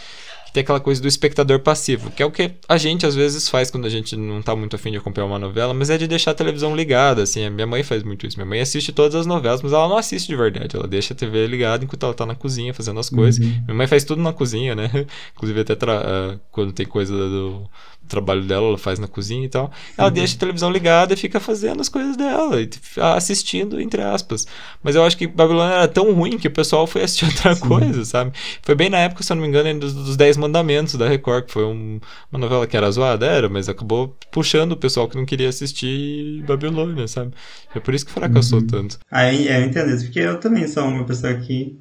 tem aquela coisa do espectador passivo, que é o que a gente às vezes faz quando a gente não tá muito afim de acompanhar uma novela, mas é de deixar a televisão ligada, assim, a minha mãe faz muito isso, minha mãe assiste todas as novelas, mas ela não assiste de verdade, ela deixa a TV ligada enquanto ela tá na cozinha fazendo as coisas, uhum. minha mãe faz tudo na cozinha, né, inclusive até uh, quando tem coisa do trabalho dela, ela faz na cozinha e tal, ela uhum. deixa a televisão ligada e fica fazendo as coisas dela, e assistindo, entre aspas, mas eu acho que Babilônia era tão ruim que o pessoal foi assistir outra Sim. coisa, sabe, foi bem na época, se eu não me engano, dos, dos 10 Mandamentos da Record, que foi um, uma novela que era zoada, era, mas acabou puxando o pessoal que não queria assistir Babilônia, sabe? É por isso que fracassou uhum. tanto. Aí eu entendo isso, porque eu também sou uma pessoa que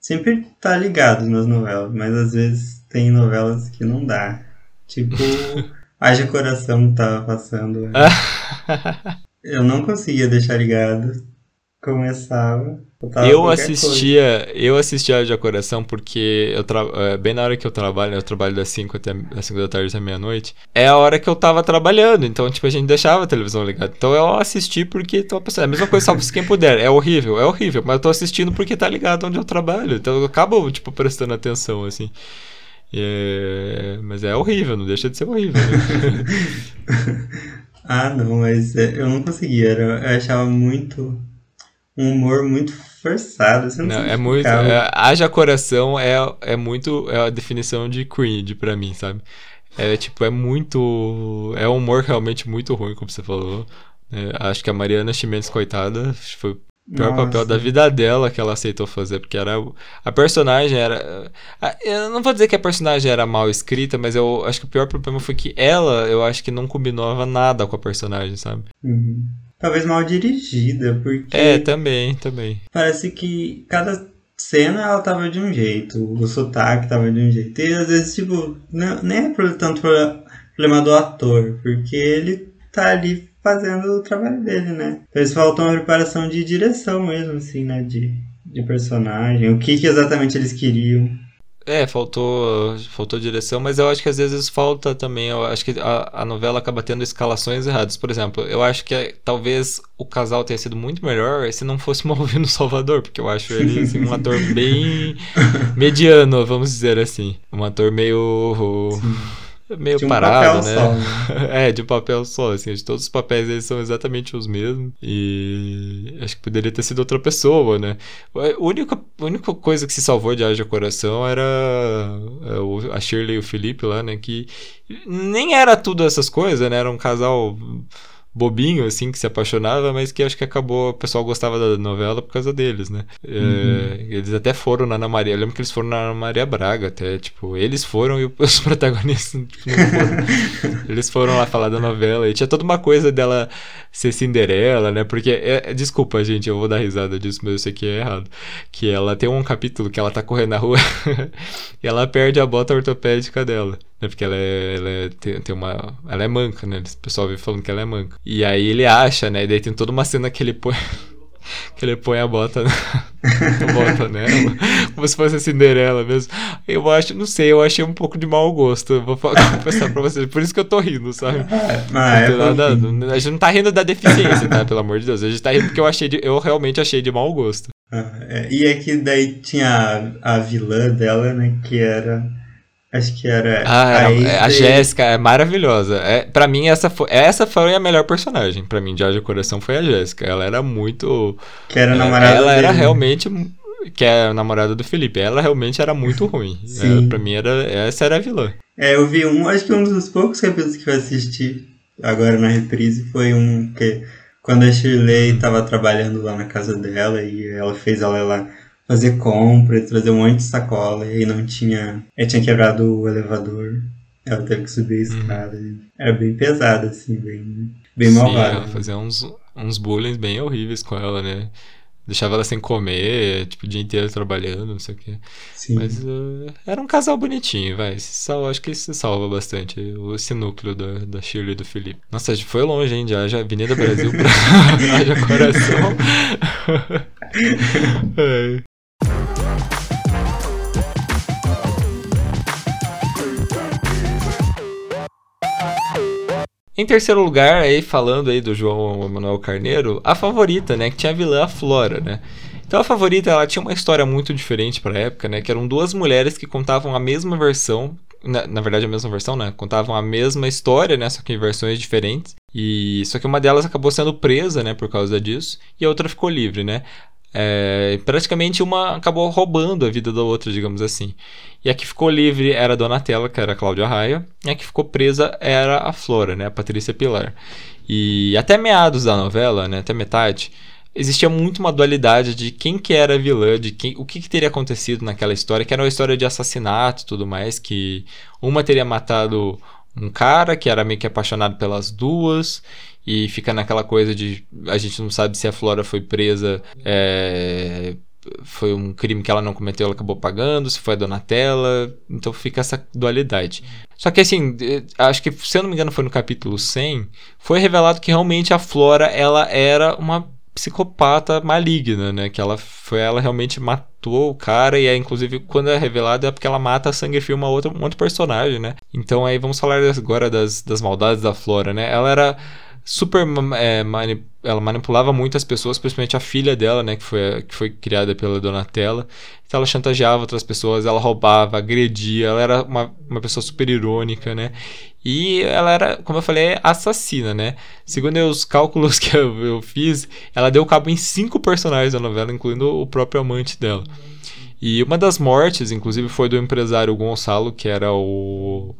sempre tá ligado nas novelas, mas às vezes tem novelas que não dá. Tipo, Haja Coração tava passando. eu não conseguia deixar ligado. Começava. Eu assistia, coisa. eu assistia de Coração porque eu tra... É, bem na hora que eu trabalho, eu trabalho das 5 até das 5 da tarde até meia-noite, é a hora que eu tava trabalhando, então tipo a gente deixava a televisão ligada. Então eu assisti porque tô pensando, é a mesma coisa só quem puder, é horrível, é horrível, mas eu tô assistindo porque tá ligado onde eu trabalho. Então eu acabo tipo prestando atenção assim. É... Mas é horrível, não deixa de ser horrível. Né? ah, não, mas é, eu não conseguia, eu achava muito um humor muito forçado. Você não, não é muito. É, haja coração é, é muito. É a definição de cringe pra mim, sabe? É tipo, é muito. É um humor realmente muito ruim, como você falou. É, acho que a Mariana Chimenez, coitada, foi pior Nossa. papel da vida dela que ela aceitou fazer, porque era. A personagem era. Eu não vou dizer que a personagem era mal escrita, mas eu acho que o pior problema foi que ela, eu acho que não combinava nada com a personagem, sabe? Uhum. Talvez mal dirigida, porque. É, também, também. Parece que cada cena ela tava de um jeito, o sotaque tava de um jeito. E às vezes, tipo, não, nem é tanto problema do ator, porque ele tá ali fazendo o trabalho dele, né? Eles faltam uma preparação de direção mesmo, assim, né? De, de personagem, o que, que exatamente eles queriam. É, faltou, faltou direção, mas eu acho que às vezes falta também. Eu acho que a, a novela acaba tendo escalações erradas. Por exemplo, eu acho que talvez o casal tenha sido muito melhor se não fosse Malvino no Salvador, porque eu acho ele assim, um ator bem mediano, vamos dizer assim. Um ator meio. Sim meio um parado, né? Só, né? é, de um papel só, assim, de todos os papéis eles são exatamente os mesmos. E acho que poderia ter sido outra pessoa, né? A única, a única coisa que se salvou de Haja Coração era é, a Shirley e o Felipe lá, né? Que nem era tudo essas coisas, né? Era um casal bobinho, assim, que se apaixonava, mas que acho que acabou, o pessoal gostava da novela por causa deles, né? É, uhum. É, eles até foram na Ana Maria, eu lembro que eles foram na Ana Maria Braga, até, tipo, eles foram e os protagonistas tipo, não foram. eles foram lá falar da novela, e tinha toda uma coisa dela ser Cinderela, né? Porque, é, desculpa, gente, eu vou dar risada disso, mas eu sei que é errado. Que ela tem um capítulo que ela tá correndo na rua e ela perde a bota ortopédica dela né? Porque ela, é, ela é, tem, tem, uma. Ela é manca, né? O pessoal vive falando que ela é manca. E aí ele acha, né? E daí tem toda uma cena que ele põe. que ele põe a bota, bota nela, como se fosse a Cinderela mesmo. Eu acho, não sei, eu achei um pouco de mau gosto. Vou confessar pra vocês. Por isso que eu tô rindo, sabe? Ah, é, nada, a gente não tá rindo da deficiência, tá? Pelo amor de Deus. A gente tá rindo porque eu achei de, eu realmente achei de mau gosto. Ah, é. E é que daí tinha a, a vilã dela, né? Que era Acho que era. Ah, a, a Jéssica é maravilhosa. É, para mim, essa foi, essa foi a melhor personagem. para mim, de Haja Coração foi a Jéssica. Ela era muito. Que era namorada Ela dele. era realmente. Que é a namorada do Felipe. Ela realmente era muito ruim. Sim. Ela, pra mim, era, essa era a vilã. É, eu vi um. Acho que um dos poucos capítulos que eu assisti agora na reprise foi um que. Quando a Shirley tava trabalhando lá na casa dela e ela fez ela lá fazer compra, trazer um monte de sacola e não tinha. Ela tinha quebrado o elevador. Ela teve que subir a uhum. escada. Uhum. Era bem pesada, assim, bem, bem Sim, malvada. Ela fazia uns, uns bullying bem horríveis com ela, né? Deixava ela sem comer, tipo, o dia inteiro trabalhando, não sei o quê. Sim. Mas uh, era um casal bonitinho, vai. Sal, acho que isso salva bastante esse núcleo da, da Shirley e do Felipe. Nossa, a gente foi longe, hein? Já, já Avenida Brasil pra Haja Coração. é. Em terceiro lugar, aí falando aí do João Manuel Carneiro, a favorita, né, que tinha a vilã Flora, né? Então a favorita, ela tinha uma história muito diferente para a época, né, que eram duas mulheres que contavam a mesma versão, na, na, verdade a mesma versão, né, contavam a mesma história, né, só que em versões diferentes. E só que uma delas acabou sendo presa, né, por causa disso, e a outra ficou livre, né? É, praticamente uma acabou roubando a vida da outra, digamos assim. E a que ficou livre era a Donatella, que era a Cláudia Raia, e a que ficou presa era a Flora, né, a Patrícia Pilar. E até meados da novela, né, até metade, existia muito uma dualidade de quem que era a vilã, de quem, o que, que teria acontecido naquela história, que era uma história de assassinato e tudo mais, que uma teria matado um cara que era meio que apaixonado pelas duas e fica naquela coisa de a gente não sabe se a Flora foi presa é, foi um crime que ela não cometeu, ela acabou pagando, se foi a Donatella, então fica essa dualidade. Só que assim, acho que se eu não me engano foi no capítulo 100, foi revelado que realmente a Flora ela era uma psicopata maligna, né? Que ela foi ela realmente matou o cara e é inclusive quando é revelado é porque ela mata a sangue frio uma outra um outro personagem, né? Então aí vamos falar agora das, das maldades da Flora, né? Ela era super é, mani ela manipulava muitas pessoas, principalmente a filha dela, né, que foi, que foi criada pela Donatella. Então ela chantageava outras pessoas, ela roubava, agredia, ela era uma, uma pessoa super irônica, né? E ela era, como eu falei, assassina, né? Segundo os cálculos que eu, eu fiz, ela deu cabo em cinco personagens da novela, incluindo o próprio amante dela. E uma das mortes, inclusive, foi do empresário Gonçalo, que era o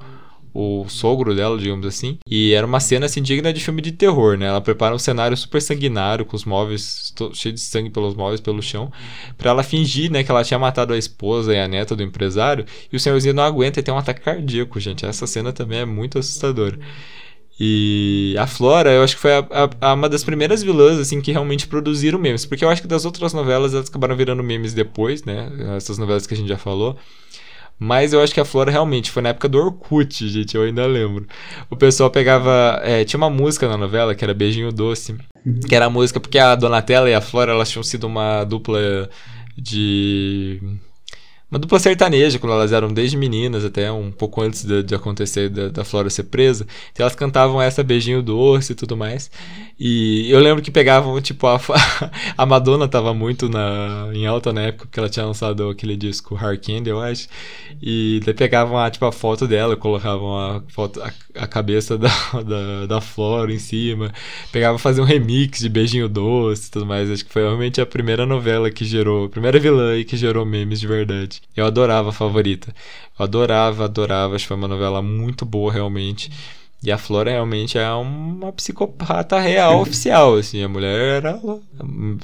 o sogro dela, digamos assim. E era uma cena assim digna de filme de terror, né? Ela prepara um cenário super sanguinário, com os móveis cheio de sangue pelos móveis, pelo chão, para ela fingir, né, que ela tinha matado a esposa e a neta do empresário. E o senhorzinho não aguenta e tem um ataque cardíaco, gente. Essa cena também é muito assustadora. E a Flora, eu acho que foi a, a, a uma das primeiras vilãs, assim, que realmente produziram memes. Porque eu acho que das outras novelas elas acabaram virando memes depois, né? Essas novelas que a gente já falou. Mas eu acho que a Flora realmente foi na época do Orkut, gente, eu ainda lembro. O pessoal pegava. É, tinha uma música na novela que era Beijinho Doce. Que era a música porque a Donatella e a Flora elas tinham sido uma dupla de uma dupla sertaneja, quando elas eram desde meninas, até um pouco antes de, de acontecer da, da, Flora ser presa. Então elas cantavam essa beijinho doce e tudo mais. E eu lembro que pegavam, tipo, a, a Madonna tava muito na, em alta na época, porque ela tinha lançado aquele disco Hard Candy, eu acho. E daí pegavam a, tipo, a foto dela, colocavam a, foto, a, a cabeça da, da, da Flora em cima. Pegavam fazer um remix de beijinho doce e tudo mais. Acho que foi realmente a primeira novela que gerou, a primeira vilã aí que gerou memes de verdade. Eu adorava a favorita. Eu adorava, adorava. Acho que foi uma novela muito boa, realmente. E a Flora realmente é uma psicopata real oficial, assim. A mulher era.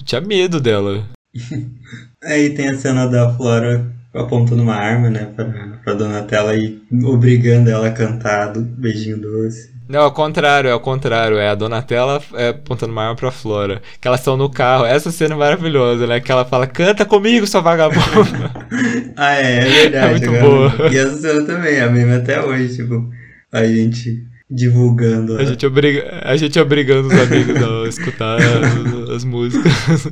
tinha medo dela. Aí tem a cena da Flora apontando uma arma, né, pra, pra Donatella e obrigando ela a cantar do beijinho doce. Não, ao contrário, é ao contrário. É a Donatella é, apontando uma arma pra Flora. Que elas estão no carro. Essa cena é maravilhosa, né? Que ela fala, canta comigo, sua vagabunda. ah, é, é verdade. É muito boa. E essa cena também, é mesmo até hoje, tipo, a gente divulgando. A, gente, obriga, a gente obrigando os amigos a escutar as, as músicas.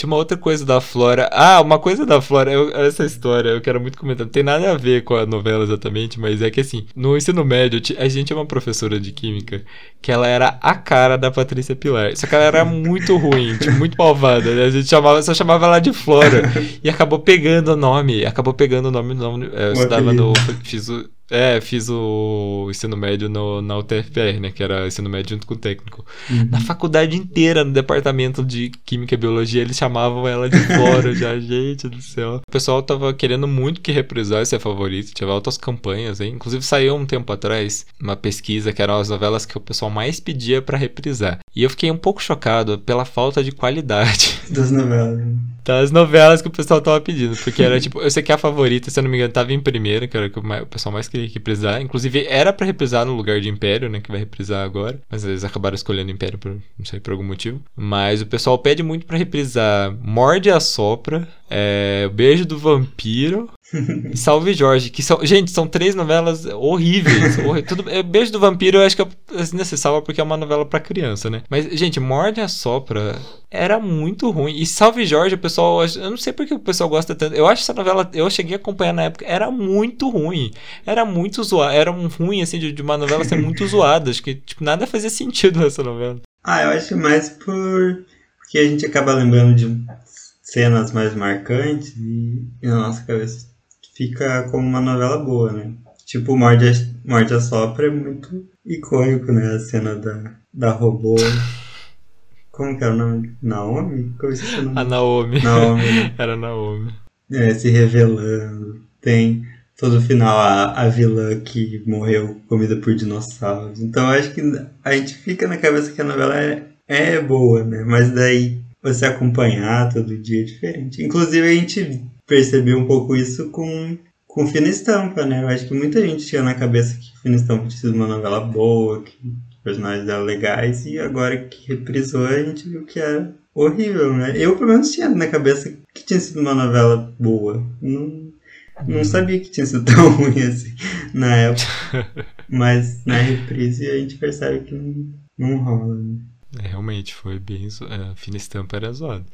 Tinha uma outra coisa da Flora. Ah, uma coisa da Flora, eu, essa história eu quero muito comentar. Não tem nada a ver com a novela exatamente, mas é que assim, no ensino médio, a gente tinha uma professora de química que ela era a cara da Patrícia Pilar. Só que ela era muito ruim, tipo, muito malvada. Né? A gente chamava, só chamava ela de Flora. e acabou pegando o nome. Acabou pegando o nome. nome eu estudava no. Fiz o, é, fiz o ensino médio no, na UTFPR, né? Que era ensino médio junto com o técnico. Uhum. Na faculdade inteira, no departamento de Química e Biologia, eles chamavam ela de fora já, gente do céu. O pessoal tava querendo muito que reprisasse a favorita, tinha altas campanhas, hein? Inclusive saiu um tempo atrás uma pesquisa que eram as novelas que o pessoal mais pedia para reprisar. E eu fiquei um pouco chocado pela falta de qualidade. Das novelas das novelas que o pessoal tava pedindo. Porque era tipo, eu sei que a favorita, se eu não me engano, tava em primeira, que era o que o pessoal mais queria reprisar. Inclusive, era para reprisar no lugar de Império, né? Que vai reprisar agora. Mas eles acabaram escolhendo Império por não sei por algum motivo. Mas o pessoal pede muito para reprisar Morde a Sopra, é, Beijo do Vampiro Salve Jorge. Que são, gente, são três novelas horríveis. tudo, é, Beijo do Vampiro eu acho que é necessário porque é uma novela para criança, né? Mas, gente, Morde a Sopra era muito ruim. E Salve Jorge, o pessoal. Eu não sei porque o pessoal gosta tanto. Eu acho essa novela. Eu cheguei a acompanhar na época. Era muito ruim. Era muito zoado. Era um ruim, assim, de, de uma novela ser muito zoada. Acho que, tipo, nada fazia sentido nessa novela. Ah, eu acho mais por. Porque a gente acaba lembrando de cenas mais marcantes e, e na nossa cabeça fica como uma novela boa, né? Tipo, Morde a, Morde a Sopra é muito icônico, né? A cena da, da robô. Como que era o nome? Naomi? Como é o nome? A Naomi. Naomi. Era Naomi. É, se revelando. Tem todo o final a, a vilã que morreu comida por dinossauros. Então acho que a gente fica na cabeça que a novela é, é boa, né? Mas daí você acompanhar todo dia é diferente. Inclusive a gente percebeu um pouco isso com, com Fina Estampa, né? Eu acho que muita gente tinha na cabeça que Fina Estampa tinha sido uma novela boa, que personagens eram legais, e agora que reprisou a gente viu que era horrível, né? Eu, pelo menos, tinha na cabeça que tinha sido uma novela boa. Não, não sabia que tinha sido tão ruim assim na época. Mas na reprise a gente percebe que não, não rola, né? É, realmente, foi bem. É, fina estampa era zoado.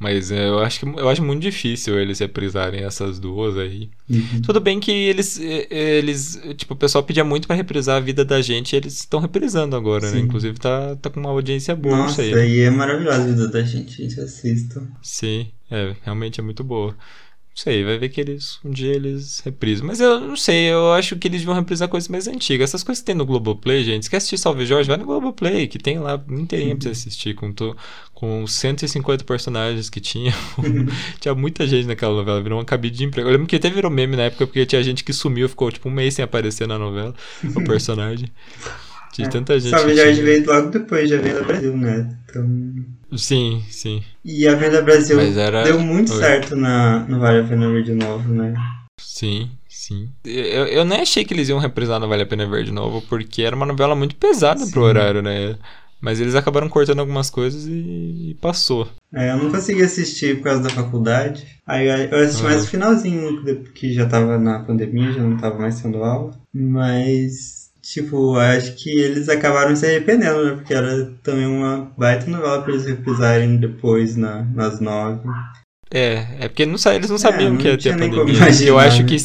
Mas é, eu acho que eu acho muito difícil eles reprisarem essas duas aí. Uhum. Tudo bem que eles, eles. Tipo, o pessoal pedia muito para reprisar a vida da gente e eles estão reprisando agora, né? Sim. né? Inclusive tá, tá com uma audiência boa Nossa, isso aí. aí é maravilhosa a vida da gente, a gente assista. Sim, é, realmente é muito boa. Sei, vai ver que eles um dia eles reprisam. Mas eu não sei, eu acho que eles vão reprisar coisas mais antigas. Essas coisas que tem no Globoplay, gente, se quer assistir Salve Jorge, vai no Globoplay, que tem lá inteirinho pra você assistir, com, to, com 150 personagens que tinha. tinha muita gente naquela novela, virou uma cabide de emprego. Eu lembro que até virou meme na época, porque tinha gente que sumiu, ficou tipo um mês sem aparecer na novela, o personagem. Tinha é. tanta gente. Salve Jorge veio logo depois, já veio no Brasil, né? Então... Sim, sim. E a Venda Brasil era... deu muito Oi. certo na, no Vale a Pena Ver de Novo, né? Sim, sim. Eu, eu nem achei que eles iam reprisar no Vale a Pena Ver de Novo, porque era uma novela muito pesada sim. pro horário, né? Mas eles acabaram cortando algumas coisas e, e, passou. É, eu não consegui assistir por causa da faculdade. Aí eu assisti mais o finalzinho, que já tava na pandemia, já não tava mais sendo aula. Mas Tipo, acho que eles acabaram se arrependendo, né? Porque era também uma baita novela pra eles reprisarem depois na, nas nove. É, é porque não, eles não sabiam é, não que ia ter pandemia. Imaginar, eu acho né? que.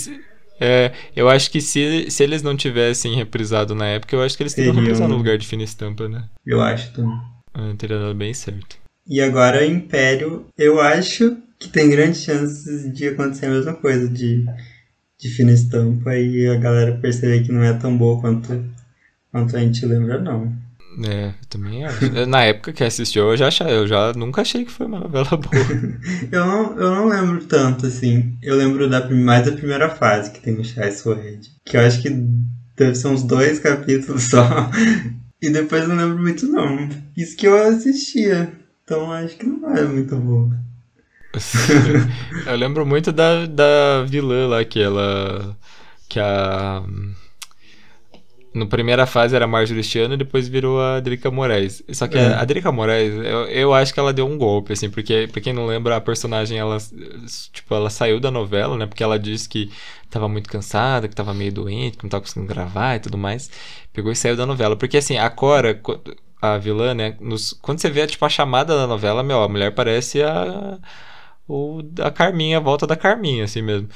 É, eu acho que se, se eles não tivessem reprisado na época, eu acho que eles teriam reprisado no lugar de fina estampa, né? Eu acho também. Ah, teria dado bem certo. E agora Império, eu acho que tem grandes chances de acontecer a mesma coisa, de de fina estampa e a galera perceber que não é tão boa quanto, quanto a gente lembra, não. É, também acho. Na época que assistiu, eu já, achei, eu já nunca achei que foi uma novela boa. eu, não, eu não lembro tanto, assim. Eu lembro da, mais da primeira fase que tem no Chai Sword. Que eu acho que deve ser uns dois capítulos só. e depois não lembro muito, não. Isso que eu assistia. Então acho que não é muito boa. Eu lembro muito da, da vilã lá, que ela. Que a. No primeira fase era a Marjorie Stiano e depois virou a Drica Moraes. Só que é. a, a Drica Moraes, eu, eu acho que ela deu um golpe, assim, porque, pra quem não lembra, a personagem, ela, tipo, ela saiu da novela, né? Porque ela disse que tava muito cansada, que tava meio doente, que não tava conseguindo gravar e tudo mais. Pegou e saiu da novela. Porque, assim, a Cora, a vilã, né? Nos, quando você vê, tipo, a chamada da novela, meu, a mulher parece a ou a Carminha, a volta da Carminha, assim mesmo.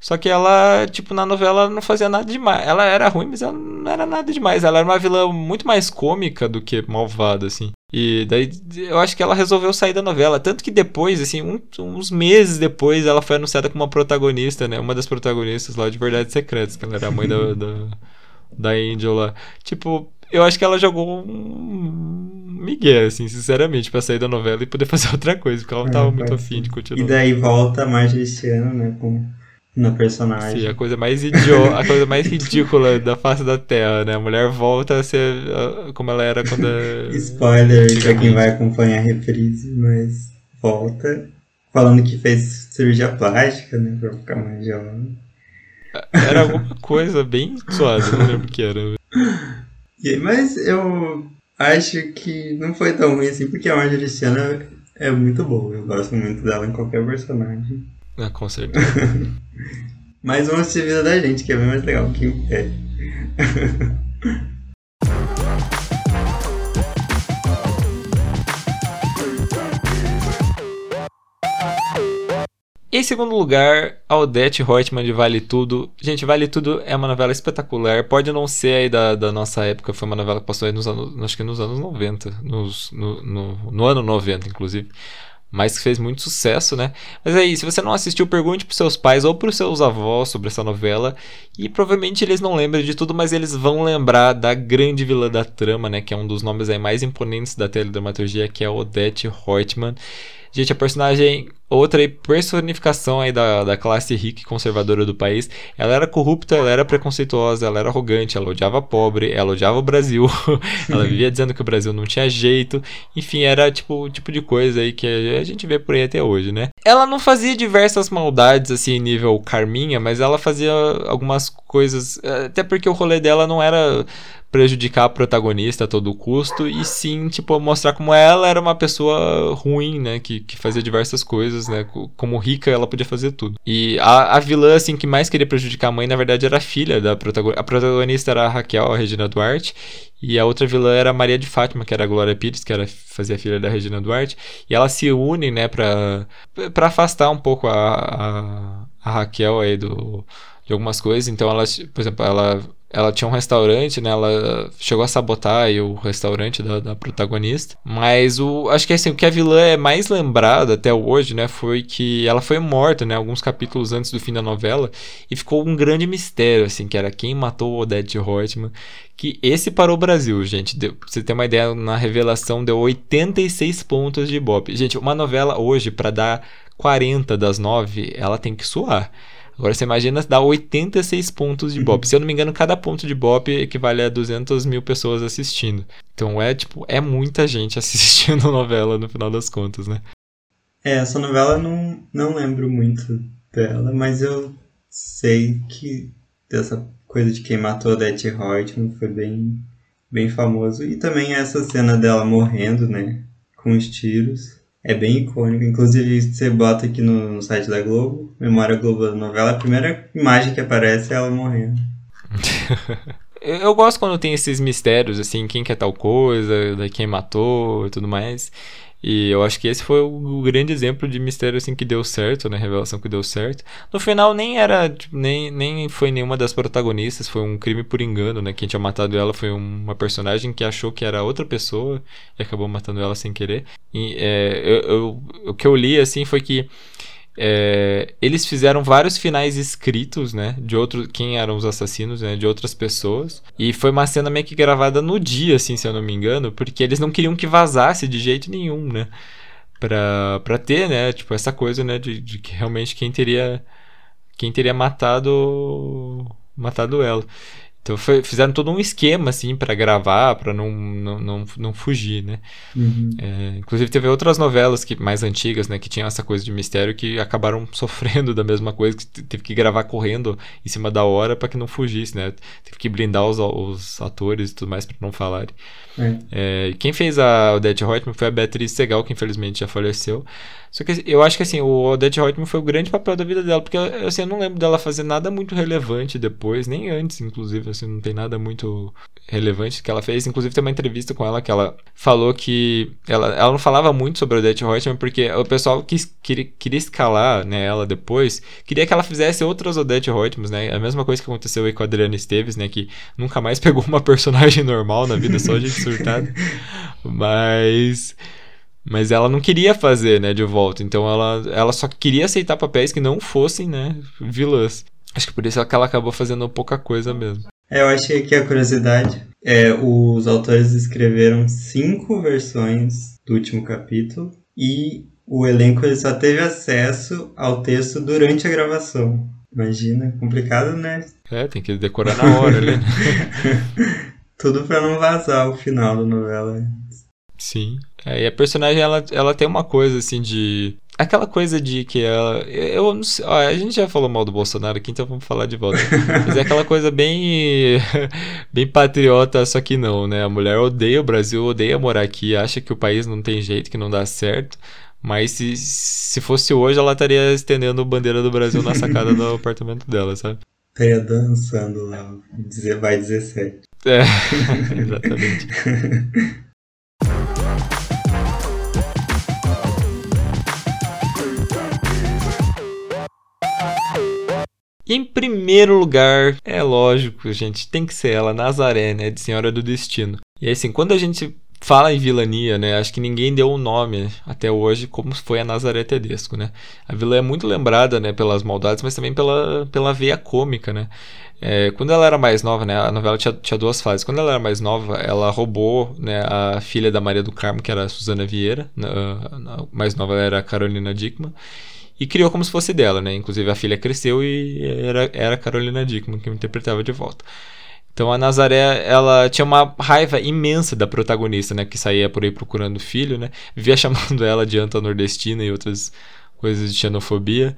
Só que ela, tipo, na novela não fazia nada demais. Ela era ruim, mas ela não era nada demais. Ela era uma vilã muito mais cômica do que malvada, assim. E daí eu acho que ela resolveu sair da novela. Tanto que depois, assim, um, uns meses depois, ela foi anunciada como uma protagonista, né? Uma das protagonistas lá de Verdades Secretas, que ela era a mãe da, da, da Angel lá. Tipo, eu acho que ela jogou um migué, assim, sinceramente, pra sair da novela e poder fazer outra coisa, porque ela não tava é, muito afim de continuar. E daí volta mais este ano, né, com, na personagem. Sim, a coisa mais idiota, a coisa mais ridícula da face da Terra, né? A mulher volta a ser como ela era quando... Spoiler pra quem vai acompanhar a reprise, mas volta falando que fez cirurgia plástica, né, pra ficar mais jovem. Era alguma coisa bem suave, não lembro o que era. Mas eu acho que não foi tão ruim assim, porque a Marjorie Stiana é muito boa. Eu gosto muito dela em qualquer personagem. Ah, com certeza. Mas vamos assistir a vida da gente, que é bem mais legal que o é. Em segundo lugar, Aldete Reutemann de Vale Tudo. Gente, Vale Tudo é uma novela espetacular. Pode não ser aí da, da nossa época, foi uma novela que passou aí nos anos, acho que nos anos 90, nos, no, no, no ano 90, inclusive. Mas que fez muito sucesso, né? Mas aí, se você não assistiu, pergunte pros seus pais ou pros seus avós sobre essa novela. E provavelmente eles não lembram de tudo, mas eles vão lembrar da grande vilã da trama, né? Que é um dos nomes aí mais imponentes da teledramaturgia, que é Odette Reutemann. Gente, a personagem, outra aí, personificação aí da, da classe rica e conservadora do país. Ela era corrupta, ela era preconceituosa, ela era arrogante, ela odiava pobre, ela odiava o Brasil. ela vivia dizendo que o Brasil não tinha jeito. Enfim, era tipo o tipo de coisa aí que a gente vê por aí até hoje, né? Ela não fazia diversas maldades assim, nível Carminha, mas ela fazia algumas coisas. Até porque o rolê dela não era prejudicar a protagonista a todo custo, e sim, tipo, mostrar como ela era uma pessoa ruim, né, que, que fazia diversas coisas, né, como rica ela podia fazer tudo. E a, a vilã, assim, que mais queria prejudicar a mãe, na verdade, era a filha da protagonista. A protagonista era a Raquel, a Regina Duarte, e a outra vilã era a Maria de Fátima, que era a Glória Pires, que era fazia filha da Regina Duarte, e elas se unem, né, pra, pra afastar um pouco a, a, a Raquel aí do de algumas coisas. Então, ela, por exemplo, ela ela tinha um restaurante, né? Ela chegou a sabotar o restaurante da, da, protagonista. Mas o, acho que assim, o que a vilã é mais lembrada até hoje, né? Foi que ela foi morta, né? Alguns capítulos antes do fim da novela. E ficou um grande mistério, assim, que era quem matou o Odette Reutemann. Que esse parou o Brasil, gente. Deu, pra você ter uma ideia, na revelação deu 86 pontos de Ibope. Gente, uma novela hoje, para dar 40 das 9, ela tem que suar. Agora você imagina dar 86 pontos de Bop. Se eu não me engano, cada ponto de Bop equivale a 200 mil pessoas assistindo. Então é tipo, é muita gente assistindo novela no final das contas, né? É, essa novela eu não, não lembro muito dela, mas eu sei que dessa coisa de quem matou a Odette Reutemann foi bem, bem famoso. E também essa cena dela morrendo, né? Com os tiros. É bem icônico. Inclusive, você bota aqui no, site da Globo, Memória Globo da novela, a primeira imagem que aparece é ela morrendo. Eu gosto quando tem esses mistérios, assim, quem quer tal coisa, quem matou e tudo mais. E eu acho que esse foi o, grande exemplo de mistério assim que deu certo, né? Revelação que deu certo. No final nem era, tipo, nem, nem foi nenhuma das protagonistas, foi um crime por engano, né? Quem tinha matado ela foi uma personagem que achou que era outra pessoa e acabou matando ela sem querer. E é, eu, eu, o que eu li assim foi que é, eles fizeram vários finais escritos, né? De outros. Quem eram os assassinos, né? De outras pessoas. E foi uma cena meio que gravada no dia, assim, se eu não me engano. Porque eles não queriam que vazasse de jeito nenhum, né? Pra, pra ter, né? Tipo, essa coisa, né? De, de que realmente quem teria. Quem teria matado. Matado ela. Então foi, fizeram todo um esquema, assim, para gravar, para não, não, não, não, fugir, né? Uhum. É, inclusive teve outras novelas que, mais antigas, né, que tinham essa coisa de mistério que acabaram sofrendo da mesma coisa, que teve que gravar correndo em cima da hora para que não fugisse, né? Teve que blindar os, os atores e tudo mais para não falarem. É. É, quem fez a Odette Reutemann foi a Beatriz Segal, que infelizmente já faleceu. Só que eu acho que assim, o Odette Reutemann foi o grande papel da vida dela, porque assim, eu não lembro dela fazer nada muito relevante depois, nem antes, inclusive, assim, não tem nada muito relevante que ela fez. Inclusive tem uma entrevista com ela que ela falou que ela, ela não falava muito sobre a Odette Reutemann porque o pessoal quis, queria, queria escalar né, ela depois, queria que ela fizesse outras Odette Reutemann, né? A mesma coisa que aconteceu aí com a Adriana Esteves, né, que nunca mais pegou uma personagem normal na vida, só a gente surtada. Mas mas ela não queria fazer, né, de volta. Então ela, ela só queria aceitar papéis que não fossem, né, vilãs. Acho que por isso que ela acabou fazendo pouca coisa mesmo. É, eu achei que a curiosidade é os autores escreveram cinco versões do último capítulo e o elenco ele só teve acesso ao texto durante a gravação. Imagina, complicado, né? É, tem que decorar na hora ali. Né? Tudo para não vazar o final da novela. Sim. É, e a personagem, ela, ela tem uma coisa, assim, de... Aquela coisa de que ela... Eu não sei... Ó, a gente já falou mal do Bolsonaro aqui, então vamos falar de volta. Mas é aquela coisa bem... bem patriota, só que não, né? A mulher odeia o Brasil, odeia morar aqui, acha que o país não tem jeito, que não dá certo. Mas se, se fosse hoje, ela estaria estendendo a bandeira do Brasil na sacada do apartamento dela, sabe? Estaria dançando lá, vai 17. É, exatamente. Em primeiro lugar, é lógico, gente, tem que ser ela, Nazaré, né, de Senhora do Destino. E assim, quando a gente fala em vilania, né? Acho que ninguém deu um nome até hoje como foi a Nazaré Tedesco, né? A vilã é muito lembrada, né, pelas maldades, mas também pela, pela veia cômica, né? É, quando ela era mais nova, né? A novela tinha, tinha duas fases. Quando ela era mais nova, ela roubou né, a filha da Maria do Carmo, que era a Suzana Vieira. Né, a, mais nova era a Carolina Dickman e criou como se fosse dela, né? Inclusive a filha cresceu e era, era a Carolina Dickman que interpretava de volta. Então a Nazaré, ela tinha uma raiva imensa da protagonista, né? Que saía por aí procurando filho, né? Vivia chamando ela de anta nordestina e outras coisas de xenofobia.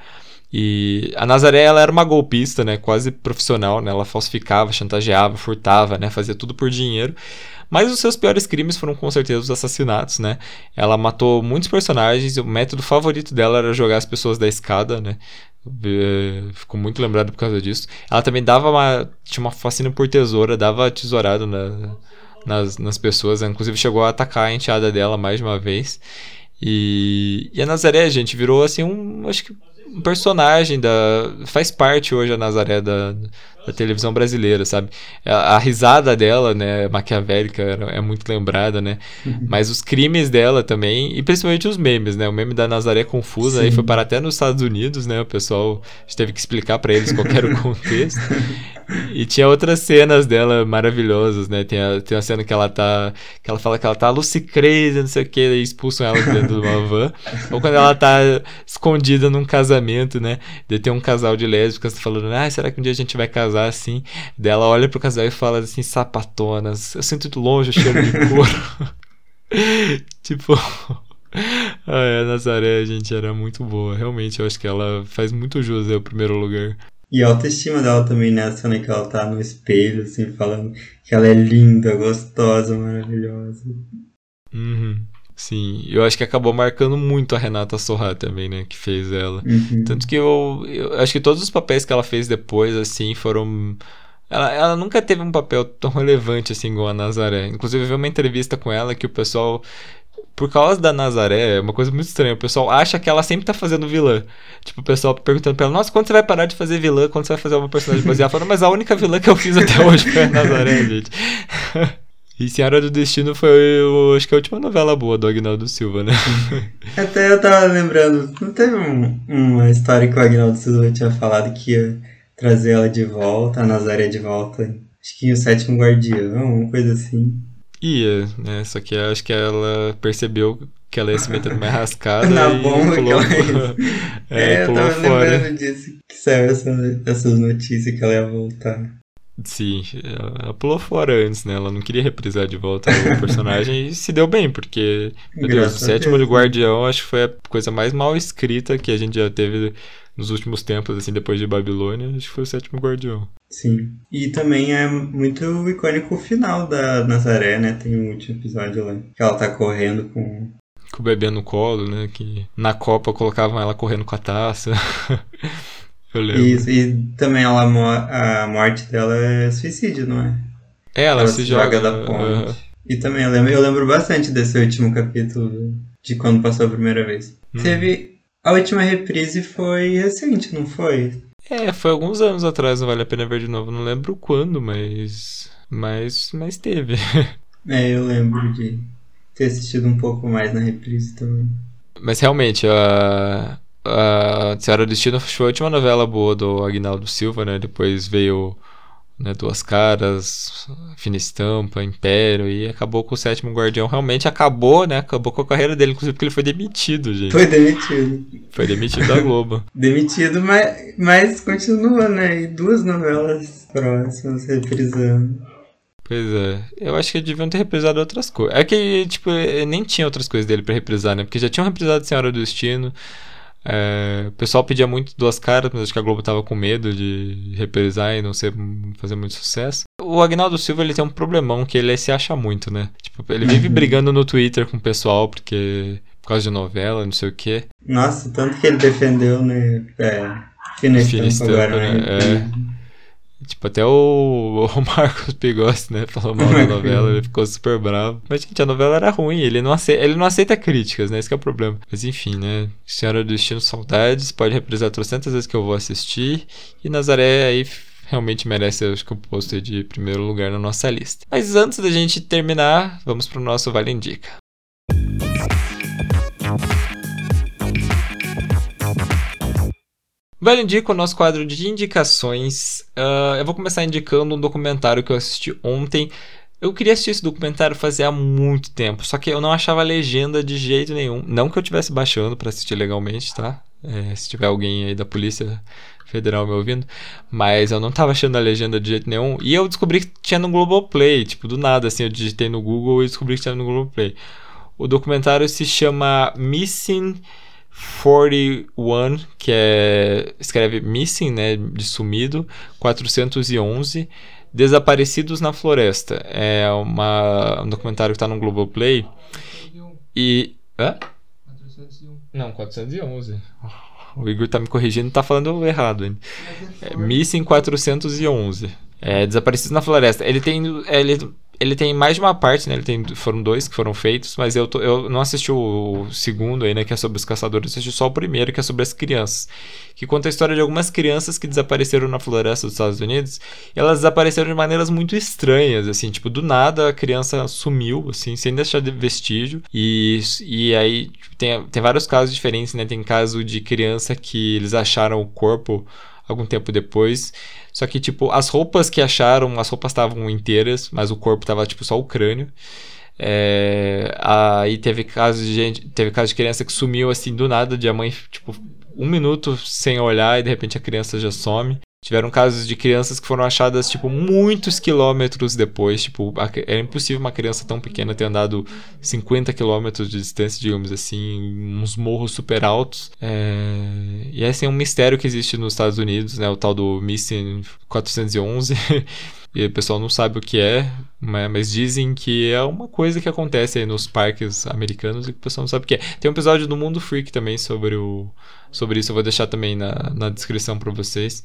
E a Nazaré, ela era uma golpista, né? Quase profissional, né? Ela falsificava, chantageava, furtava, né? Fazia tudo por dinheiro. Mas os seus piores crimes foram com certeza os assassinatos, né? Ela matou muitos personagens o método favorito dela era jogar as pessoas da escada, né? Ficou muito lembrado por causa disso. Ela também dava uma. Tinha uma fascina por tesoura, dava tesourado na, nas, nas pessoas. Inclusive chegou a atacar a enteada dela mais de uma vez. E, e a Nazaré, gente, virou assim um. Acho que um personagem da. faz parte hoje a Nazaré da, da televisão brasileira, sabe? A, a, risada dela, né, maquiavélica, é muito lembrada, né? Uhum. Mas os crimes dela também, e principalmente os memes, né? O meme da Nazaré confusa Sim. aí foi para até nos Estados Unidos, né? O pessoal teve que explicar para eles qual era o contexto. e tinha outras cenas dela maravilhosas, né? Tem a, tem a cena que ela tá. que ela fala que ela tá Lucy Crazy, não sei o que, e expulsam ela dentro de uma van. Ou quando ela tá escondida num casamento, né? De ter um casal de lésbicas falando, ah, será que um dia a gente vai casar assim? Daí ela olha pro casal e fala assim, sapatonas, eu sinto de longe o cheiro de couro. tipo. a Nazaré, gente, era muito boa. Realmente, eu acho que ela faz muito jus ao primeiro lugar. E a autoestima dela também nessa, né? Que ela tá no espelho, assim, falando que ela é linda, gostosa, maravilhosa. Uhum. Sim, eu acho que acabou marcando muito a Renata Sorra também, né? Que fez ela. Uhum. Tanto que eu, eu acho que todos os papéis que ela fez depois, assim, foram. Ela, ela nunca teve um papel tão relevante assim igual a Nazaré. Inclusive, eu vi uma entrevista com ela que o pessoal por causa da Nazaré, é uma coisa muito estranha. O pessoal acha que ela sempre tá fazendo vilã. Tipo, o pessoal perguntando pra ela, nossa, quando você vai parar de fazer vilã? Quando você vai fazer uma personagem baseada? Ela falando, mas a única vilã que eu fiz até hoje foi a Nazaré, gente. E Senhora do Destino foi, acho que a última novela boa do Agnaldo Silva, né? Até eu tava lembrando, não teve um, uma história que o Agnaldo Silva tinha falado que ia trazer ela de volta, a Nazaré de volta, acho que o Sétimo Guardião, uma coisa assim. Ia, né? Só que acho que ela percebeu que ela ia se meter numa rascada Na e bomba pulou, que ela é, é, pulou eu tava fora. lembrando disso, que saiu essa, essas notícias que ela ia voltar. Sim, ela pulou fora antes, né? Ela não queria reprisar de volta o personagem e se deu bem, porque, meu Deus, o sétimo de Guardião acho que foi a coisa mais mal escrita que a gente já teve nos últimos tempos, assim, depois de Babilônia, acho que foi o sétimo Guardião. Sim. E também é muito icônico o final da Nazaré, né? Tem um último episódio lá, que ela tá correndo com com o bebê no colo, né? Que na Copa colocavam ela correndo com a taça. Eu lembro. Isso, e também ela, a morte dela é suicídio, não é? É, ela, ela se, joga, joga da ponte. E também eu lembro, eu lembro bastante desse último capítulo, de quando passou a primeira vez. Hum. Teve. A última reprise foi recente, não foi? É, foi alguns anos atrás, não vale a pena ver de novo. Não lembro quando, mas. Mas, mas teve. É, eu lembro de ter assistido um pouco mais na reprise também. Mas realmente, a. A Senhora do Destino foi a última novela boa do Agnaldo Silva, né? Depois veio né, Duas Caras, Fina Estampa, Império e acabou com o Sétimo Guardião. Realmente acabou, né? Acabou com a carreira dele, inclusive porque ele foi demitido, gente. Foi demitido. Foi demitido da Globo. demitido, mas, mas continua, né? E duas novelas próximas reprisando. Pois é. Eu acho que deviam ter reprisado outras coisas. É que, tipo, nem tinha outras coisas dele para reprisar, né? Porque já tinham reprisado Senhora do Destino. É, o pessoal pedia muito duas caras, mas acho que a Globo tava com medo de reprisar e não ser, fazer muito sucesso. O Agnaldo Silva ele tem um problemão que ele se acha muito, né? Tipo, ele vive uhum. brigando no Twitter com o pessoal porque por causa de novela, não sei o quê. Nossa, tanto que ele defendeu, né? É, Fina agora, né? né? É. Tipo, até o, o Marcos Pigossi, né, falou mal da novela, ele ficou super bravo. Mas, gente, a novela era ruim, ele não aceita, ele não aceita críticas, né, esse é o problema. Mas, enfim, né, Senhora do Destino Saudades, pode reprisar trocentas vezes que eu vou assistir. E Nazaré aí realmente merece, acho que, o pôster de primeiro lugar na nossa lista. Mas antes da gente terminar, vamos pro nosso Vale Indica. Vale Indica o nosso quadro de indicações. Uh, eu vou começar indicando um documentário que eu assisti ontem. Eu queria assistir esse documentário fazia muito tempo, só que eu não achava legenda de jeito nenhum. Não que eu estivesse baixando para assistir legalmente, tá? É, se tiver alguém aí da Polícia Federal me ouvindo, mas eu não tava achando a legenda de jeito nenhum. E eu descobri que tinha no Globoplay, tipo, do nada, assim, eu digitei no Google e descobri que tinha no Globoplay. O documentário se chama Missing 41, que é escreve missing, né, de sumido, 411 Desaparecidos na Floresta. É uma, um documentário que está no Globoplay. E hã? 401. Não, 411. O Igor tá me corrigindo, tá falando errado. Hein? É, Missing 411. É, Desaparecidos na Floresta. Ele tem ele ele tem mais de uma parte, né? Ele tem, foram dois que foram feitos, mas eu, tô, eu não assisti o, segundo aí, né? Que é sobre os caçadores, assisti só o primeiro, que é sobre as crianças. Que conta a história de algumas crianças que desapareceram na floresta dos Estados Unidos. Elas desapareceram de maneiras muito estranhas, assim, tipo, do nada a criança sumiu, assim, sem deixar de vestígio. E, e aí tipo, tem, tem vários casos diferentes, né? Tem caso de criança que eles acharam o corpo algum tempo depois. Só que, tipo, as roupas que acharam, as roupas estavam inteiras, mas o corpo tava, tipo, só o crânio. É, aí teve casos de gente, teve caso de criança que sumiu assim do nada, de a mãe, tipo, um minuto sem olhar e de repente a criança já some. Tiveram casos de crianças que foram achadas, tipo, muitos quilômetros depois. Tipo, era impossível uma criança tão pequena ter andado 50 quilômetros de distância, digamos assim, uns morros super altos. É... E esse é um mistério que existe nos Estados Unidos, né? O tal do Missing 411. e o pessoal não sabe o que é, né? mas dizem que é uma coisa que acontece aí nos parques americanos e que o pessoal não sabe o que é. Tem um episódio do Mundo Freak também sobre, o, sobre isso, eu vou deixar também na, na descrição para vocês.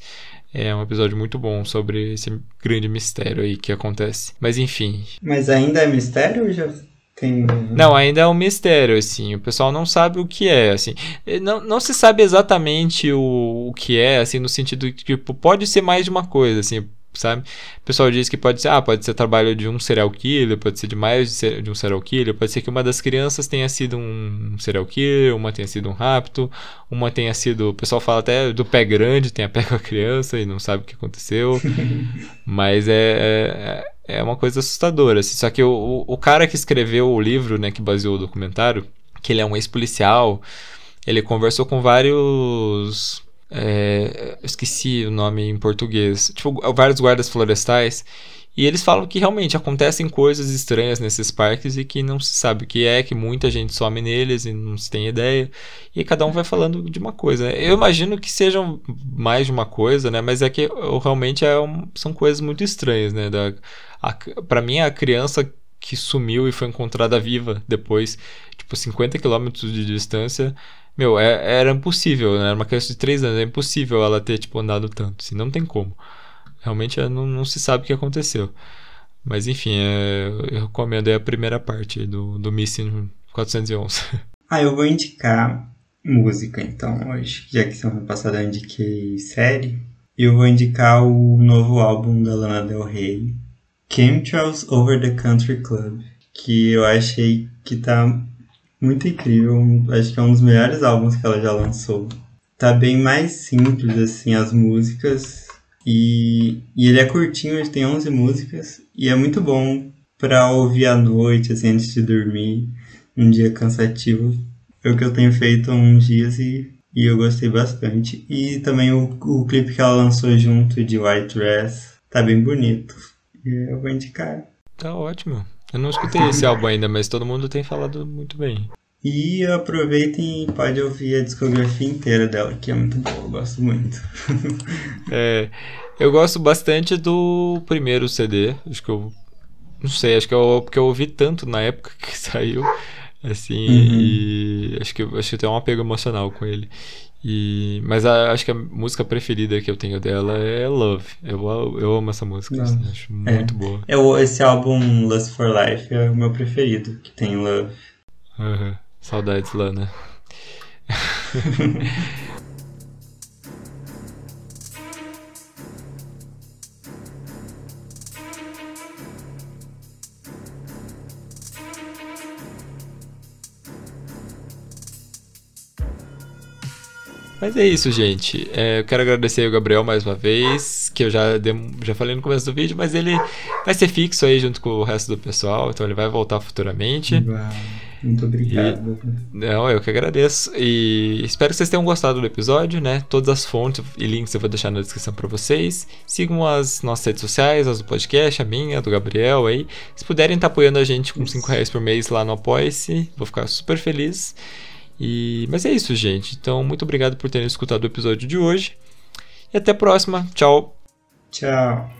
É um episódio muito bom sobre esse grande mistério aí que acontece. Mas enfim. Mas ainda é mistério já tem... Não, ainda é um mistério, assim. O pessoal não sabe o que é, assim. Não, não se sabe exatamente o, o que é, assim, no sentido que, tipo, pode ser mais de uma coisa, assim sabe? O pessoal diz que pode ser, ah, pode ser trabalho de um serial killer, pode ser de mais de um serial killer, pode ser que uma das crianças tenha sido um serial killer, uma tenha sido um rapto, uma tenha sido, o pessoal fala até do pé grande, tenha pé com a criança e não sabe o que aconteceu, mas é, é, é uma coisa assustadora, assim. só que o, o cara que escreveu o livro, né, que baseou o documentário, que ele é um ex-policial, ele conversou com vários é, esqueci o nome em português. Tipo, vários guardas florestais. E eles falam que realmente acontecem coisas estranhas nesses parques e que não se sabe o que é, que muita gente some neles e não se tem ideia. E cada um vai falando de uma coisa. Eu imagino que sejam mais de uma coisa, né? Mas é que realmente é um, são coisas muito estranhas, né? Da, para mim, a criança que sumiu e foi encontrada viva depois, tipo, 50 quilômetros de distância meu, é, era impossível, né? Era uma criança de 3 anos, é impossível ela ter, tipo, andado tanto. Assim, não tem como. Realmente é, não, não se sabe o que aconteceu. Mas enfim, é, eu recomendo a primeira parte do, do Missing 411. Ah, eu vou indicar música então hoje, já que semana passada eu indiquei série. Eu vou indicar o novo álbum da Lana Del Rey, Chemtrails Over the Country Club, que eu achei que tá muito incrível. Acho que é um dos melhores álbuns que ela já lançou. Tá bem mais simples, assim, as músicas. E, e ele é curtinho, ele tem 11 músicas. E é muito bom pra ouvir à noite, assim, antes de dormir. Um dia cansativo. É o que eu tenho feito há uns dias e, e eu gostei bastante. E também o, o clipe que ela lançou junto de White Dress tá bem bonito. E eu vou indicar. Tá ótimo. Eu não escutei esse álbum ainda, mas todo mundo tem falado muito bem. E aproveitem e pode ouvir a discografia inteira dela, que é muito boa, eu gosto muito. é, eu gosto bastante do primeiro CD, acho que eu. Não sei, acho que eu, porque eu ouvi tanto na época que saiu, assim, uhum. e acho que, acho que eu tenho um apego emocional com ele. E, mas a, acho que a música preferida que eu tenho dela é Love. Eu, eu amo essa música, assim, acho muito é. boa. É, esse álbum Lust for Life é o meu preferido, que tem Love. Uhum. Saudades, Lana. Mas é isso, gente. É, eu quero agradecer o Gabriel mais uma vez, que eu já, já falei no começo do vídeo, mas ele vai ser fixo aí junto com o resto do pessoal, então ele vai voltar futuramente. Muito obrigado. E, não, eu que agradeço. E espero que vocês tenham gostado do episódio, né? Todas as fontes e links eu vou deixar na descrição para vocês. Sigam as nossas redes sociais, as do podcast, a minha, a do Gabriel aí. Se puderem estar tá apoiando a gente com 5 reais por mês lá no Apoia-se, vou ficar super feliz. E, mas é isso, gente. Então, muito obrigado por terem escutado o episódio de hoje. E até a próxima. Tchau. Tchau.